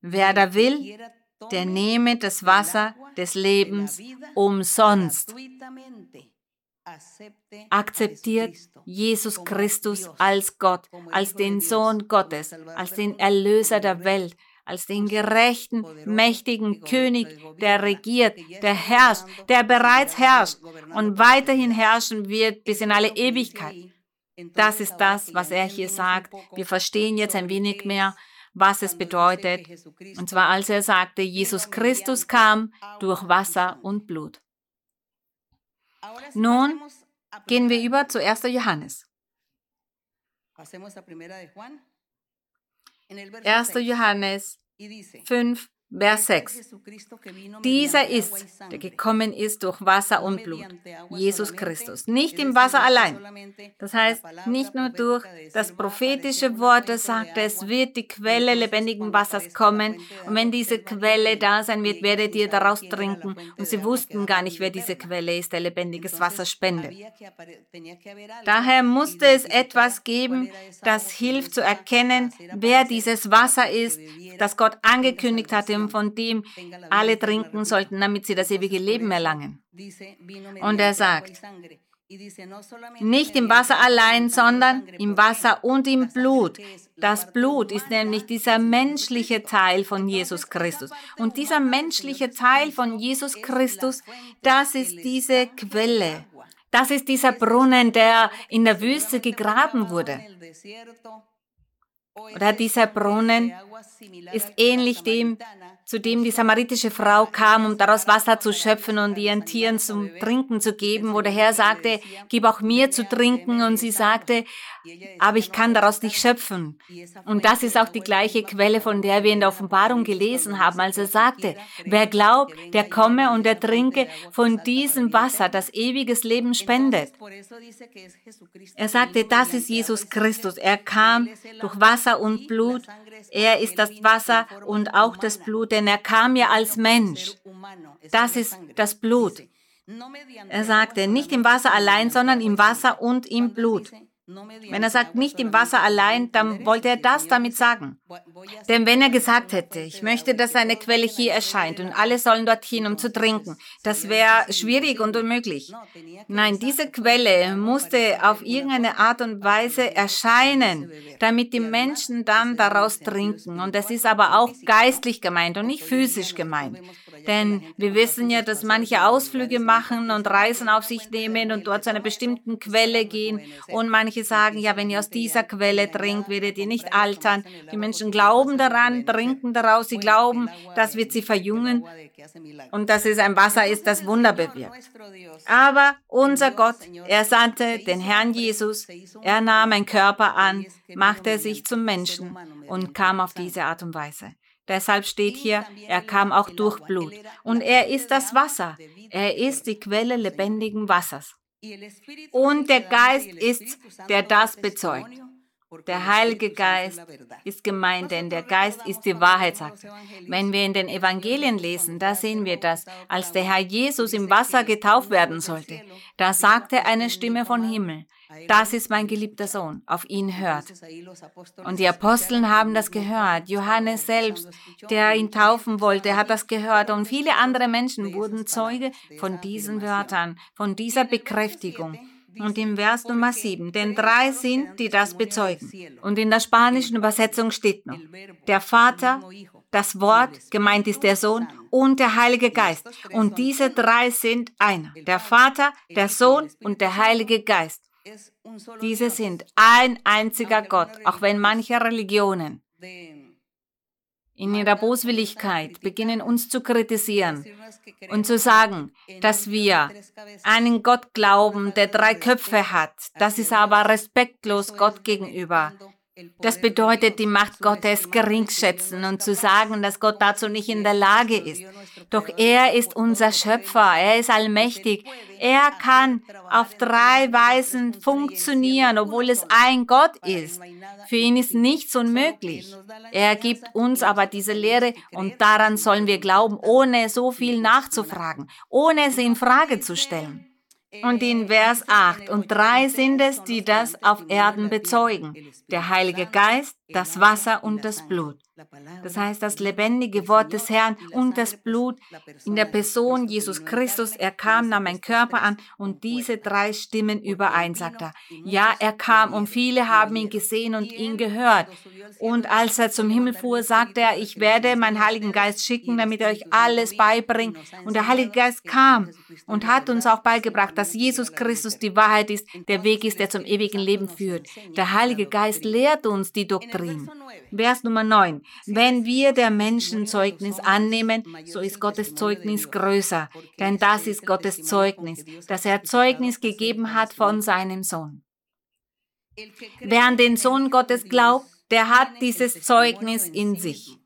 Wer da will, der nehme das Wasser des Lebens umsonst akzeptiert Jesus Christus als Gott, als den Sohn Gottes, als den Erlöser der Welt, als den gerechten, mächtigen König, der regiert, der herrscht, der bereits herrscht und weiterhin herrschen wird bis in alle Ewigkeit. Das ist das, was er hier sagt. Wir verstehen jetzt ein wenig mehr, was es bedeutet. Und zwar als er sagte, Jesus Christus kam durch Wasser und Blut. Nun gehen wir über zu 1. Johannes. 1. Johannes 5, Vers 6. Dieser ist, der gekommen ist durch Wasser und Blut, Jesus Christus. Nicht im Wasser allein. Das heißt, nicht nur durch das prophetische Wort, das sagt, es wird die Quelle lebendigen Wassers kommen. Und wenn diese Quelle da sein wird, werdet ihr daraus trinken. Und sie wussten gar nicht, wer diese Quelle ist, der lebendiges Wasser spendet. Daher musste es etwas geben, das hilft zu erkennen, wer dieses Wasser ist, das Gott angekündigt hatte und von dem alle trinken sollten, damit sie das ewige Leben erlangen. Und er sagt, nicht im Wasser allein, sondern im Wasser und im Blut. Das Blut ist nämlich dieser menschliche Teil von Jesus Christus. Und dieser menschliche Teil von Jesus Christus, das ist diese Quelle. Das ist dieser Brunnen, der in der Wüste gegraben wurde. Oder dieser Brunnen ist ähnlich dem, zu dem die samaritische Frau kam, um daraus Wasser zu schöpfen und ihren Tieren zum Trinken zu geben, wo der Herr sagte, gib auch mir zu trinken. Und sie sagte, aber ich kann daraus nicht schöpfen. Und das ist auch die gleiche Quelle, von der wir in der Offenbarung gelesen haben, als er sagte, wer glaubt, der komme und er trinke von diesem Wasser, das ewiges Leben spendet. Er sagte, das ist Jesus Christus. Er kam durch Wasser und Blut. Er ist das Wasser und auch das Blut, denn er kam ja als Mensch. Das ist das Blut. Er sagte, nicht im Wasser allein, sondern im Wasser und im Blut. Wenn er sagt, nicht im Wasser allein, dann wollte er das damit sagen. Denn wenn er gesagt hätte, ich möchte, dass eine Quelle hier erscheint und alle sollen dorthin, um zu trinken, das wäre schwierig und unmöglich. Nein, diese Quelle musste auf irgendeine Art und Weise erscheinen, damit die Menschen dann daraus trinken. Und das ist aber auch geistlich gemeint und nicht physisch gemeint. Denn wir wissen ja, dass manche Ausflüge machen und Reisen auf sich nehmen und dort zu einer bestimmten Quelle gehen. Und manche sagen, ja, wenn ihr aus dieser Quelle trinkt, werdet ihr nicht altern. Die Menschen glauben daran, trinken daraus, sie glauben, das wird sie verjüngen und dass es ein Wasser ist, das Wunder bewirkt. Aber unser Gott, er sandte den Herrn Jesus, er nahm ein Körper an, machte sich zum Menschen und kam auf diese Art und Weise. Deshalb steht hier, er kam auch durch Blut. Und er ist das Wasser. Er ist die Quelle lebendigen Wassers. Und der Geist ist, der das bezeugt. Der Heilige Geist ist gemeint, denn der Geist ist die Wahrheit, sagt er. Wenn wir in den Evangelien lesen, da sehen wir das, als der Herr Jesus im Wasser getauft werden sollte, da sagte eine Stimme von Himmel, das ist mein geliebter Sohn, auf ihn hört. Und die Aposteln haben das gehört. Johannes selbst, der ihn taufen wollte, hat das gehört. Und viele andere Menschen wurden Zeuge von diesen Wörtern, von dieser Bekräftigung. Und im Vers Nummer 7, denn drei sind, die das bezeugen. Und in der spanischen Übersetzung steht noch, der Vater, das Wort, gemeint ist der Sohn, und der Heilige Geist. Und diese drei sind einer, der Vater, der Sohn und der Heilige Geist. Diese sind ein einziger Gott, auch wenn manche Religionen in ihrer Boswilligkeit beginnen uns zu kritisieren und zu sagen, dass wir einen Gott glauben, der drei Köpfe hat. Das ist aber respektlos Gott gegenüber. Das bedeutet, die Macht Gottes geringschätzen und zu sagen, dass Gott dazu nicht in der Lage ist. Doch er ist unser Schöpfer, er ist allmächtig. Er kann auf drei Weisen funktionieren, obwohl es ein Gott ist. Für ihn ist nichts unmöglich. Er gibt uns aber diese Lehre und daran sollen wir glauben, ohne so viel nachzufragen, ohne sie in Frage zu stellen. Und in Vers 8 und 3 sind es, die das auf Erden bezeugen. Der Heilige Geist, das Wasser und das Blut. Das heißt, das lebendige Wort des Herrn und das Blut in der Person Jesus Christus. Er kam, nahm ein Körper an und diese drei stimmen überein, sagt er. Ja, er kam und viele haben ihn gesehen und ihn gehört. Und als er zum Himmel fuhr, sagte er, ich werde meinen Heiligen Geist schicken, damit er euch alles beibringt. Und der Heilige Geist kam und hat uns auch beigebracht, dass Jesus Christus die Wahrheit ist, der Weg ist, der zum ewigen Leben führt. Der Heilige Geist lehrt uns die Doktrin. Vers Nummer 9. Wenn wir der Menschen Zeugnis annehmen, so ist Gottes Zeugnis größer, denn das ist Gottes Zeugnis, dass er Zeugnis gegeben hat von seinem Sohn. Wer an den Sohn Gottes glaubt, der hat dieses Zeugnis in sich.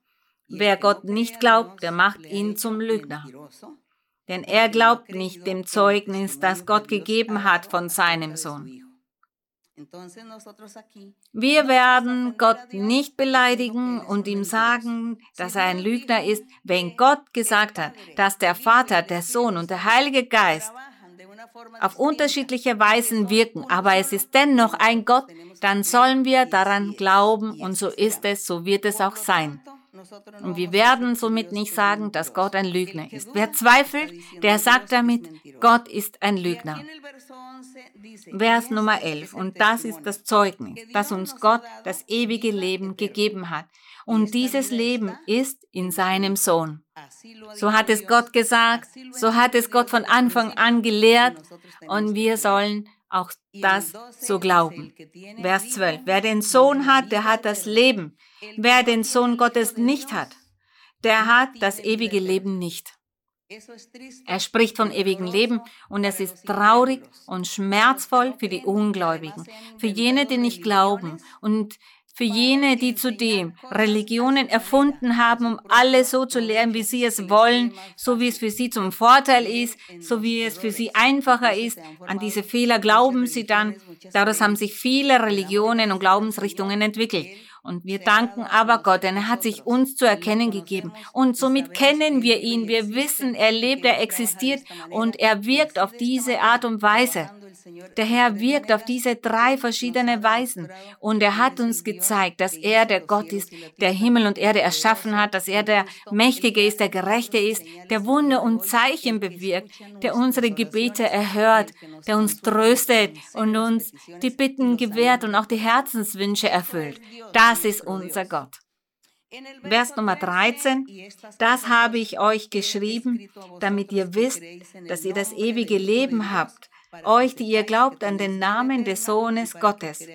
Wer Gott nicht glaubt, der macht ihn zum Lügner. Denn er glaubt nicht dem Zeugnis, das Gott gegeben hat von seinem Sohn. Wir werden Gott nicht beleidigen und ihm sagen, dass er ein Lügner ist, wenn Gott gesagt hat, dass der Vater, der Sohn und der Heilige Geist auf unterschiedliche Weisen wirken, aber es ist dennoch ein Gott, dann sollen wir daran glauben und so ist es, so wird es auch sein. Und wir werden somit nicht sagen, dass Gott ein Lügner ist. Wer zweifelt, der sagt damit, Gott ist ein Lügner. Vers Nummer 11. Und das ist das Zeugnis, das uns Gott das ewige Leben gegeben hat. Und dieses Leben ist in seinem Sohn. So hat es Gott gesagt, so hat es Gott von Anfang an gelehrt und wir sollen auch das so glauben. Vers 12. Wer den Sohn hat, der hat das Leben. Wer den Sohn Gottes nicht hat, der hat das ewige Leben nicht. Er spricht vom ewigen Leben und es ist traurig und schmerzvoll für die Ungläubigen, für jene, die nicht glauben und für jene, die zudem Religionen erfunden haben, um alles so zu lehren, wie sie es wollen, so wie es für sie zum Vorteil ist, so wie es für sie einfacher ist. An diese Fehler glauben sie dann. Daraus haben sich viele Religionen und Glaubensrichtungen entwickelt. Und wir danken aber Gott, denn er hat sich uns zu erkennen gegeben. Und somit kennen wir ihn. Wir wissen, er lebt, er existiert und er wirkt auf diese Art und Weise. Der Herr wirkt auf diese drei verschiedene Weisen. Und er hat uns gezeigt, dass er der Gott ist, der Himmel und Erde erschaffen hat, dass er der Mächtige ist, der Gerechte ist, der Wunder und Zeichen bewirkt, der unsere Gebete erhört, der uns tröstet und uns die Bitten gewährt und auch die Herzenswünsche erfüllt. Das ist unser Gott. Vers Nummer 13, das habe ich euch geschrieben, damit ihr wisst, dass ihr das ewige Leben habt euch, die ihr glaubt an den Namen des Sohnes Gottes.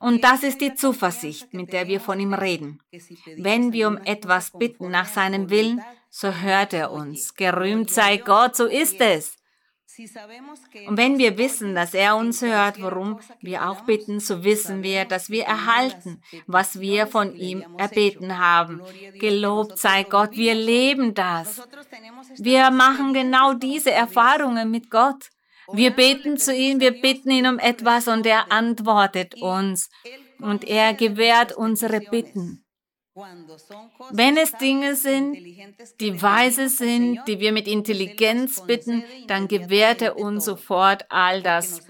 Und das ist die Zuversicht, mit der wir von ihm reden. Wenn wir um etwas bitten nach seinem Willen, so hört er uns. Gerühmt sei Gott, so ist es. Und wenn wir wissen, dass er uns hört, worum wir auch bitten, so wissen wir, dass wir erhalten, was wir von ihm erbeten haben. Gelobt sei Gott, wir leben das. Wir machen genau diese Erfahrungen mit Gott. Wir beten zu ihm, wir bitten ihn um etwas und er antwortet uns und er gewährt unsere Bitten. Wenn es Dinge sind, die weise sind, die wir mit Intelligenz bitten, dann gewährt er uns sofort all das,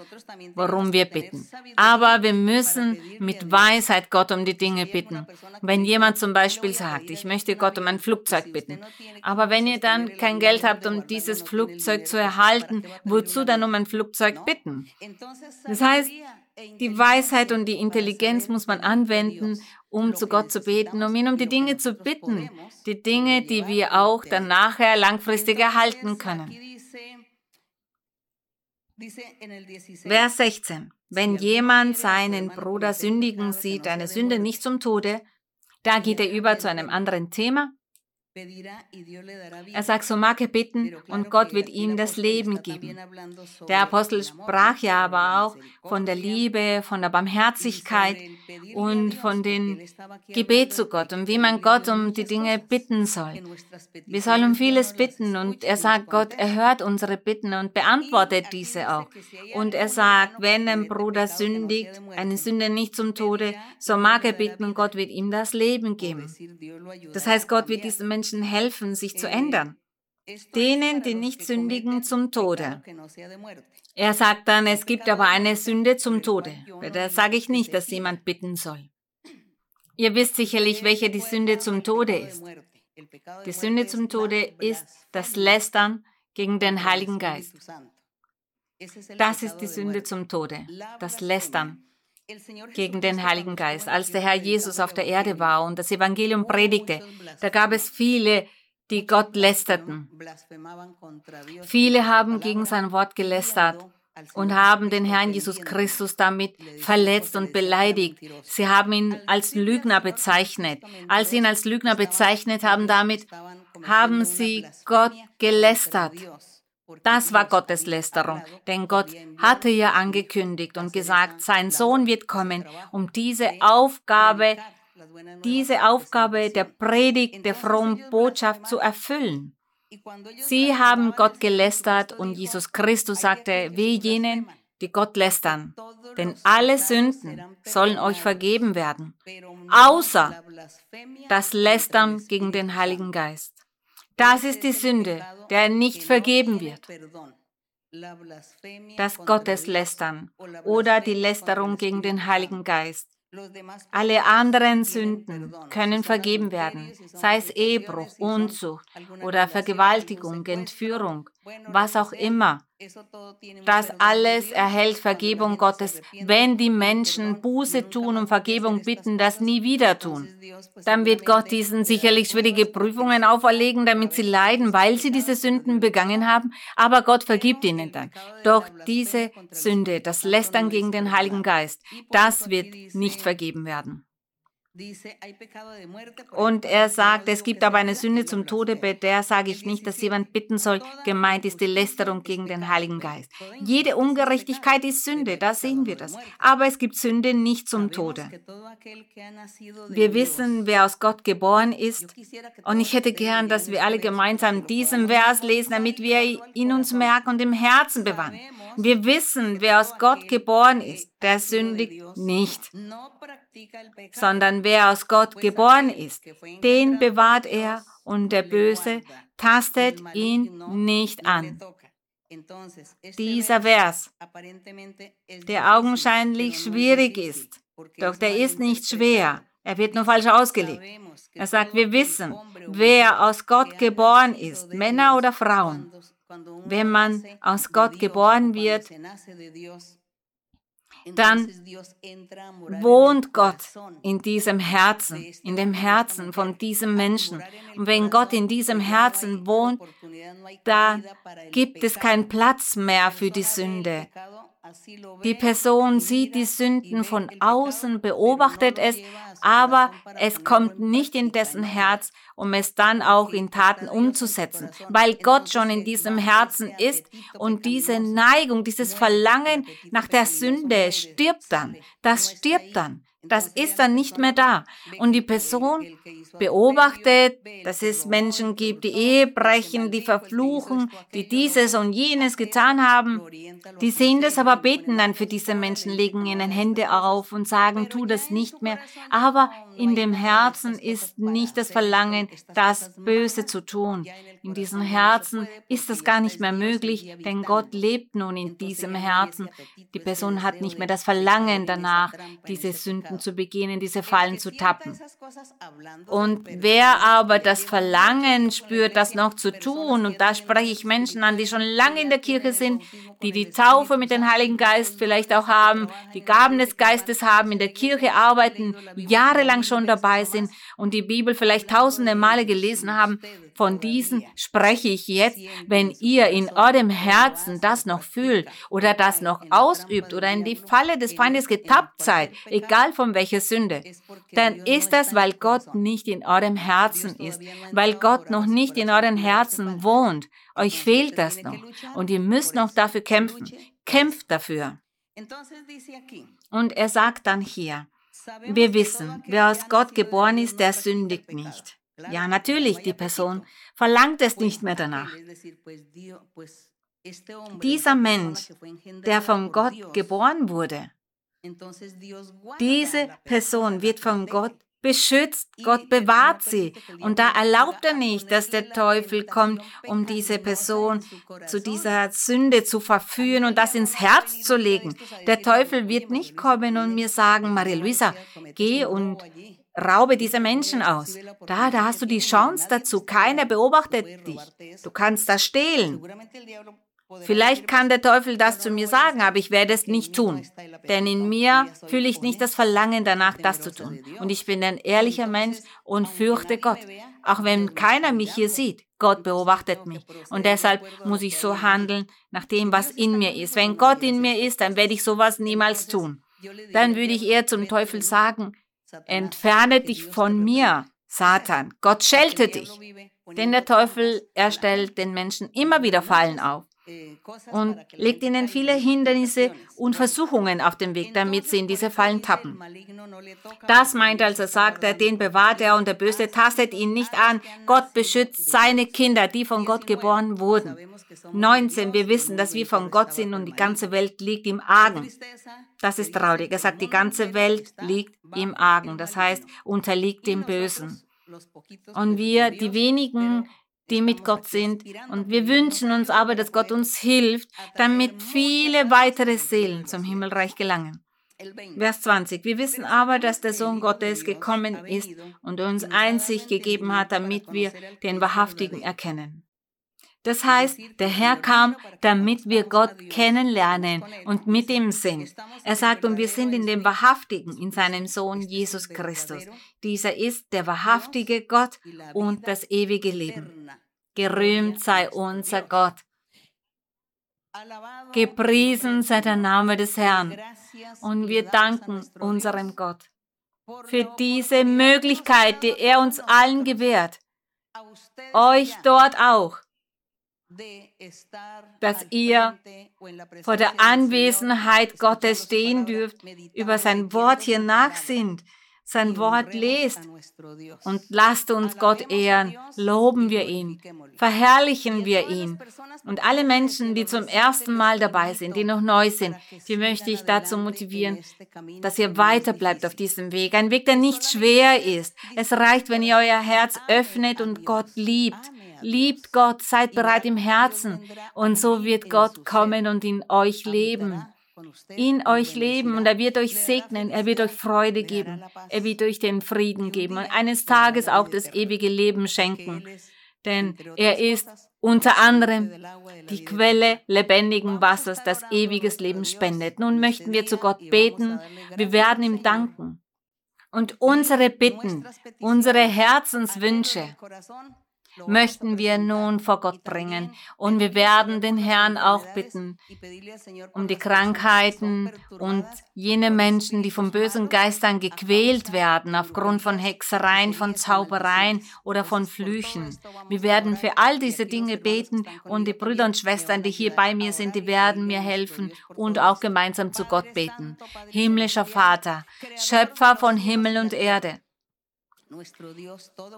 worum wir bitten. Aber wir müssen mit Weisheit Gott um die Dinge bitten. Wenn jemand zum Beispiel sagt, ich möchte Gott um ein Flugzeug bitten, aber wenn ihr dann kein Geld habt, um dieses Flugzeug zu erhalten, wozu dann um ein Flugzeug bitten? Das heißt, die Weisheit und die Intelligenz muss man anwenden, um zu Gott zu beten, um ihn um die Dinge zu bitten, die Dinge, die wir auch dann nachher langfristig erhalten können. Vers 16. Wenn jemand seinen Bruder sündigen sieht, eine Sünde nicht zum Tode, da geht er über zu einem anderen Thema. Er sagt, so mag er bitten und Gott wird ihm das Leben geben. Der Apostel sprach ja aber auch von der Liebe, von der Barmherzigkeit und von dem Gebet zu Gott und wie man Gott um die Dinge bitten soll. Wir sollen um vieles bitten und er sagt, Gott erhört unsere Bitten und beantwortet diese auch. Und er sagt, wenn ein Bruder sündigt, eine Sünde nicht zum Tode, so mag er bitten und Gott wird ihm das Leben geben. Das heißt, Gott wird diesen Menschen Menschen helfen, sich zu ändern. Denen, die nicht sündigen, zum Tode. Er sagt dann, es gibt aber eine Sünde zum Tode. Da sage ich nicht, dass jemand bitten soll. Ihr wisst sicherlich, welche die Sünde zum Tode ist. Die Sünde zum Tode ist das Lästern gegen den Heiligen Geist. Das ist die Sünde zum Tode, das Lästern gegen den Heiligen Geist. Als der Herr Jesus auf der Erde war und das Evangelium predigte, da gab es viele, die Gott lästerten. Viele haben gegen sein Wort gelästert und haben den Herrn Jesus Christus damit verletzt und beleidigt. Sie haben ihn als Lügner bezeichnet. Als sie ihn als Lügner bezeichnet haben, damit haben sie Gott gelästert. Das war Gottes Lästerung, denn Gott hatte ja angekündigt und gesagt, sein Sohn wird kommen, um diese Aufgabe, diese Aufgabe der Predigt, der frommen Botschaft zu erfüllen. Sie haben Gott gelästert und Jesus Christus sagte, weh jenen, die Gott lästern, denn alle Sünden sollen euch vergeben werden, außer das Lästern gegen den Heiligen Geist. Das ist die Sünde, der nicht vergeben wird. Das Gotteslästern oder die Lästerung gegen den Heiligen Geist. Alle anderen Sünden können vergeben werden, sei es Ehebruch, Unzucht oder Vergewaltigung, Entführung, was auch immer. Das alles erhält Vergebung Gottes, wenn die Menschen Buße tun und Vergebung bitten, das nie wieder tun. Dann wird Gott diesen sicherlich schwierige Prüfungen auferlegen, damit sie leiden, weil sie diese Sünden begangen haben, aber Gott vergibt ihnen dann. Doch diese Sünde, das Lästern gegen den Heiligen Geist, das wird nicht vergeben werden. Und er sagt, es gibt aber eine Sünde zum Tode, bei der sage ich nicht, dass jemand bitten soll. Gemeint ist die Lästerung gegen den Heiligen Geist. Jede Ungerechtigkeit ist Sünde, da sehen wir das. Aber es gibt Sünde nicht zum Tode. Wir wissen, wer aus Gott geboren ist. Und ich hätte gern, dass wir alle gemeinsam diesen Vers lesen, damit wir ihn uns merken und im Herzen bewahren. Wir wissen, wer aus Gott geboren ist, der sündigt nicht sondern wer aus Gott geboren ist, den bewahrt er und der Böse tastet ihn nicht an. Dieser Vers, der augenscheinlich schwierig ist, doch der ist nicht schwer, er wird nur falsch ausgelegt. Er sagt, wir wissen, wer aus Gott geboren ist, Männer oder Frauen. Wenn man aus Gott geboren wird, dann wohnt Gott in diesem Herzen, in dem Herzen von diesem Menschen. Und wenn Gott in diesem Herzen wohnt, da gibt es keinen Platz mehr für die Sünde. Die Person sieht die Sünden von außen, beobachtet es, aber es kommt nicht in dessen Herz, um es dann auch in Taten umzusetzen, weil Gott schon in diesem Herzen ist und diese Neigung, dieses Verlangen nach der Sünde stirbt dann. Das stirbt dann. Das ist dann nicht mehr da. Und die Person beobachtet, dass es Menschen gibt, die Ehe brechen, die verfluchen, die dieses und jenes getan haben. Die sehen das, aber beten dann für diese Menschen, legen ihnen Hände auf und sagen, tu das nicht mehr. Aber in dem Herzen ist nicht das Verlangen, das Böse zu tun. In diesem Herzen ist das gar nicht mehr möglich, denn Gott lebt nun in diesem Herzen. Die Person hat nicht mehr das Verlangen danach, diese Sünden zu begehen, diese Fallen zu tappen. Und wer aber das Verlangen spürt, das noch zu tun, und da spreche ich Menschen an, die schon lange in der Kirche sind, die die Taufe mit dem Heiligen Geist vielleicht auch haben, die Gaben des Geistes haben, in der Kirche arbeiten, jahrelang schon dabei sind und die Bibel vielleicht tausende Male gelesen haben, von diesen spreche ich jetzt, wenn ihr in eurem Herzen das noch fühlt oder das noch ausübt oder in die Falle des Feindes getappt seid, egal von welcher Sünde? Dann ist das, weil Gott nicht in eurem Herzen ist, weil Gott noch nicht in euren Herzen wohnt. Euch fehlt das noch und ihr müsst noch dafür kämpfen. Kämpft dafür. Und er sagt dann hier, wir wissen, wer aus Gott geboren ist, der sündigt nicht. Ja, natürlich, die Person verlangt es nicht mehr danach. Dieser Mensch, der von Gott geboren wurde, diese Person wird von Gott beschützt, Gott bewahrt sie. Und da erlaubt er nicht, dass der Teufel kommt, um diese Person zu dieser Sünde zu verführen und das ins Herz zu legen. Der Teufel wird nicht kommen und mir sagen, Maria Luisa, geh und raube diese Menschen aus. Da, da hast du die Chance dazu. Keiner beobachtet dich. Du kannst das stehlen. Vielleicht kann der Teufel das zu mir sagen, aber ich werde es nicht tun. Denn in mir fühle ich nicht das Verlangen danach, das zu tun. Und ich bin ein ehrlicher Mensch und fürchte Gott. Auch wenn keiner mich hier sieht. Gott beobachtet mich. Und deshalb muss ich so handeln nach dem, was in mir ist. Wenn Gott in mir ist, dann werde ich sowas niemals tun. Dann würde ich eher zum Teufel sagen, entferne dich von mir, Satan. Gott schelte dich. Denn der Teufel, er stellt den Menschen immer wieder Fallen auf und legt ihnen viele Hindernisse und Versuchungen auf den Weg, damit sie in diese Fallen tappen. Das meint als er sagt, den bewahrt er und der Böse tastet ihn nicht an. Gott beschützt seine Kinder, die von Gott geboren wurden. 19. Wir wissen, dass wir von Gott sind und die ganze Welt liegt im Argen. Das ist traurig. Er sagt, die ganze Welt liegt im Argen. Das heißt, unterliegt dem Bösen. Und wir, die wenigen, die mit Gott sind. Und wir wünschen uns aber, dass Gott uns hilft, damit viele weitere Seelen zum Himmelreich gelangen. Vers 20. Wir wissen aber, dass der Sohn Gottes gekommen ist und uns Einsicht gegeben hat, damit wir den Wahrhaftigen erkennen. Das heißt, der Herr kam, damit wir Gott kennenlernen und mit ihm sind. Er sagt, und wir sind in dem Wahrhaftigen, in seinem Sohn Jesus Christus. Dieser ist der wahrhaftige Gott und das ewige Leben. Gerühmt sei unser Gott. Gepriesen sei der Name des Herrn. Und wir danken unserem Gott für diese Möglichkeit, die er uns allen gewährt. Euch dort auch dass ihr vor der Anwesenheit Gottes stehen dürft, über sein Wort hier nachsinnt, sein Wort lest und lasst uns Gott ehren, loben wir ihn, verherrlichen wir ihn. Und alle Menschen, die zum ersten Mal dabei sind, die noch neu sind, die möchte ich dazu motivieren, dass ihr weiter bleibt auf diesem Weg. Ein Weg, der nicht schwer ist. Es reicht, wenn ihr euer Herz öffnet und Gott liebt Liebt Gott, seid bereit im Herzen und so wird Gott kommen und in euch leben. In euch leben und er wird euch segnen, er wird euch Freude geben, er wird euch den Frieden geben und eines Tages auch das ewige Leben schenken. Denn er ist unter anderem die Quelle lebendigen Wassers, das ewiges Leben spendet. Nun möchten wir zu Gott beten, wir werden ihm danken. Und unsere Bitten, unsere Herzenswünsche, möchten wir nun vor Gott bringen. Und wir werden den Herrn auch bitten um die Krankheiten und jene Menschen, die von bösen Geistern gequält werden aufgrund von Hexereien, von Zaubereien oder von Flüchen. Wir werden für all diese Dinge beten und die Brüder und Schwestern, die hier bei mir sind, die werden mir helfen und auch gemeinsam zu Gott beten. Himmlischer Vater, Schöpfer von Himmel und Erde.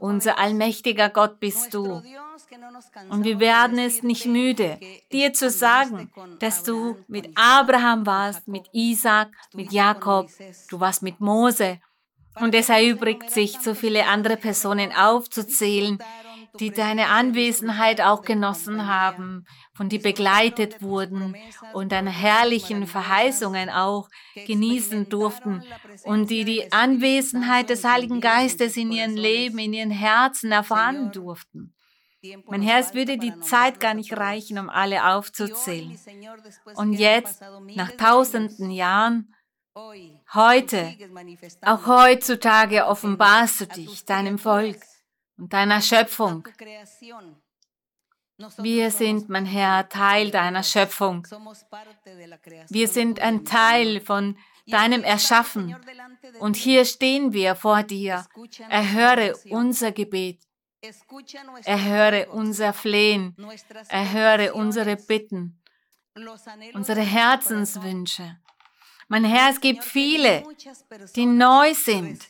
Unser allmächtiger Gott bist du. Und wir werden es nicht müde, dir zu sagen, dass du mit Abraham warst, mit Isaac, mit Jakob, du warst mit Mose. Und es erübrigt sich, so viele andere Personen aufzuzählen, die deine Anwesenheit auch genossen haben, von dir begleitet wurden und deine herrlichen Verheißungen auch genießen durften und die die Anwesenheit des Heiligen Geistes in ihrem Leben, in ihren Herzen erfahren durften. Mein Herr, es würde die Zeit gar nicht reichen, um alle aufzuzählen. Und jetzt, nach tausenden Jahren, heute, auch heutzutage offenbarst du dich deinem Volk und deiner Schöpfung. Wir sind, mein Herr, Teil deiner Schöpfung. Wir sind ein Teil von deinem Erschaffen. Und hier stehen wir vor dir. Erhöre unser Gebet. Erhöre unser Flehen. Erhöre unsere Bitten, unsere Herzenswünsche. Mein Herr, es gibt viele, die neu sind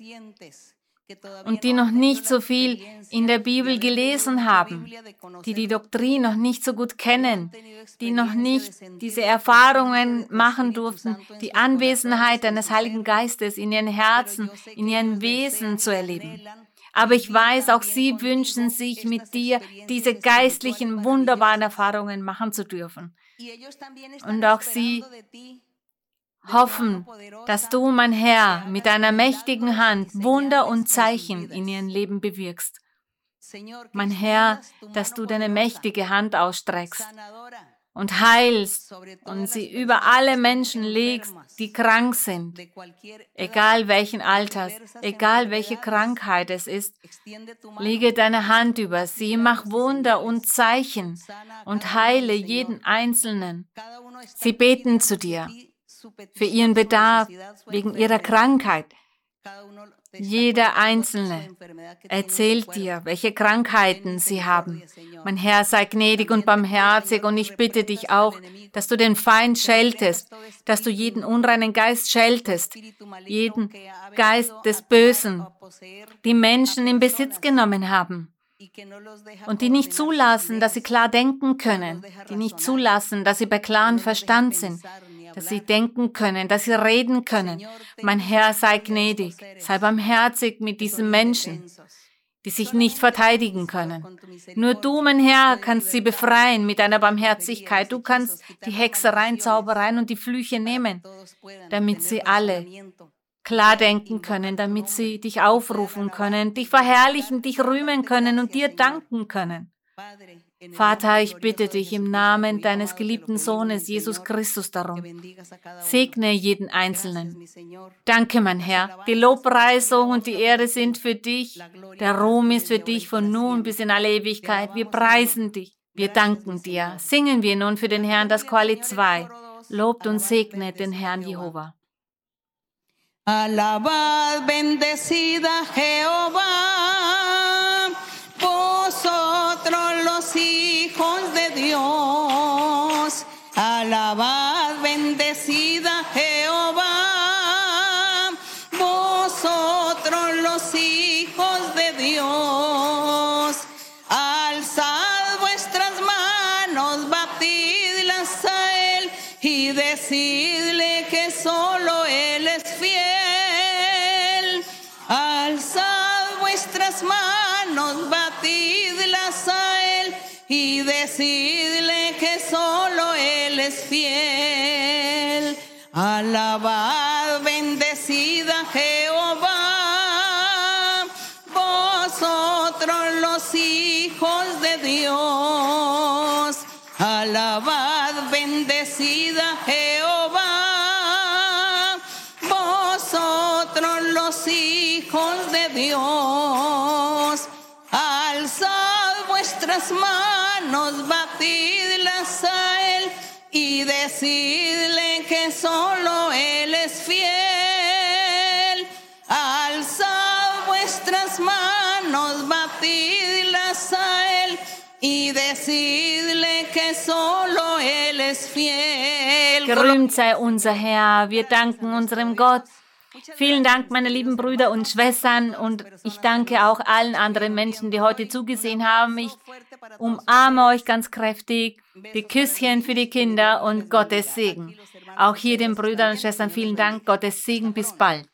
und die noch nicht so viel in der Bibel gelesen haben, die die Doktrin noch nicht so gut kennen, die noch nicht diese Erfahrungen machen durften, die Anwesenheit deines Heiligen Geistes in ihren Herzen, in ihren Wesen zu erleben. Aber ich weiß, auch sie wünschen sich mit dir diese geistlichen, wunderbaren Erfahrungen machen zu dürfen. Und auch sie hoffen, dass du, mein Herr, mit deiner mächtigen Hand Wunder und Zeichen in ihrem Leben bewirkst. Mein Herr, dass du deine mächtige Hand ausstreckst und heilst und sie über alle Menschen legst, die krank sind, egal welchen Alters, egal welche Krankheit es ist. Lege deine Hand über sie, mach Wunder und Zeichen und heile jeden Einzelnen. Sie beten zu dir für ihren Bedarf, wegen ihrer Krankheit. Jeder Einzelne erzählt dir, welche Krankheiten sie haben. Mein Herr, sei gnädig und barmherzig und ich bitte dich auch, dass du den Feind scheltest, dass du jeden unreinen Geist scheltest, jeden Geist des Bösen, die Menschen in Besitz genommen haben und die nicht zulassen, dass sie klar denken können, die nicht zulassen, dass sie bei klarem Verstand sind, dass sie denken können, dass sie reden können. Mein Herr, sei gnädig, sei barmherzig mit diesen Menschen, die sich nicht verteidigen können. Nur du, mein Herr, kannst sie befreien mit deiner Barmherzigkeit. Du kannst die Hexereien, Zaubereien und die Flüche nehmen, damit sie alle klar denken können, damit sie dich aufrufen können, dich verherrlichen, dich rühmen können und dir danken können. Vater, ich bitte dich im Namen deines geliebten Sohnes Jesus Christus darum. Segne jeden Einzelnen. Danke, mein Herr. Die Lobpreisung und die Ehre sind für dich. Der Ruhm ist für dich von nun bis in alle Ewigkeit. Wir preisen dich. Wir danken dir. Singen wir nun für den Herrn das Quali 2. Lobt und segnet den Herrn Jehova. Alabad, bendecida Jehová. Decidle que solo Él es fiel. Alzad vuestras manos, batidlas a Él y decidle que solo Él es fiel. Alabad, bendecida Jehová, vosotros los hijos de Dios. Dios. Alzad vuestras manos nos batidlas a Él y decidle que solo Él es fiel. Alzad vuestras manos, batidlas a Él y decidle que solo Él es fiel. Gerühmt sei unser Herr, wir danken unserem Gott Vielen Dank, meine lieben Brüder und Schwestern. Und ich danke auch allen anderen Menschen, die heute zugesehen haben. Ich umarme euch ganz kräftig. Die Küsschen für die Kinder und Gottes Segen. Auch hier den Brüdern und Schwestern vielen Dank. Gottes Segen. Bis bald.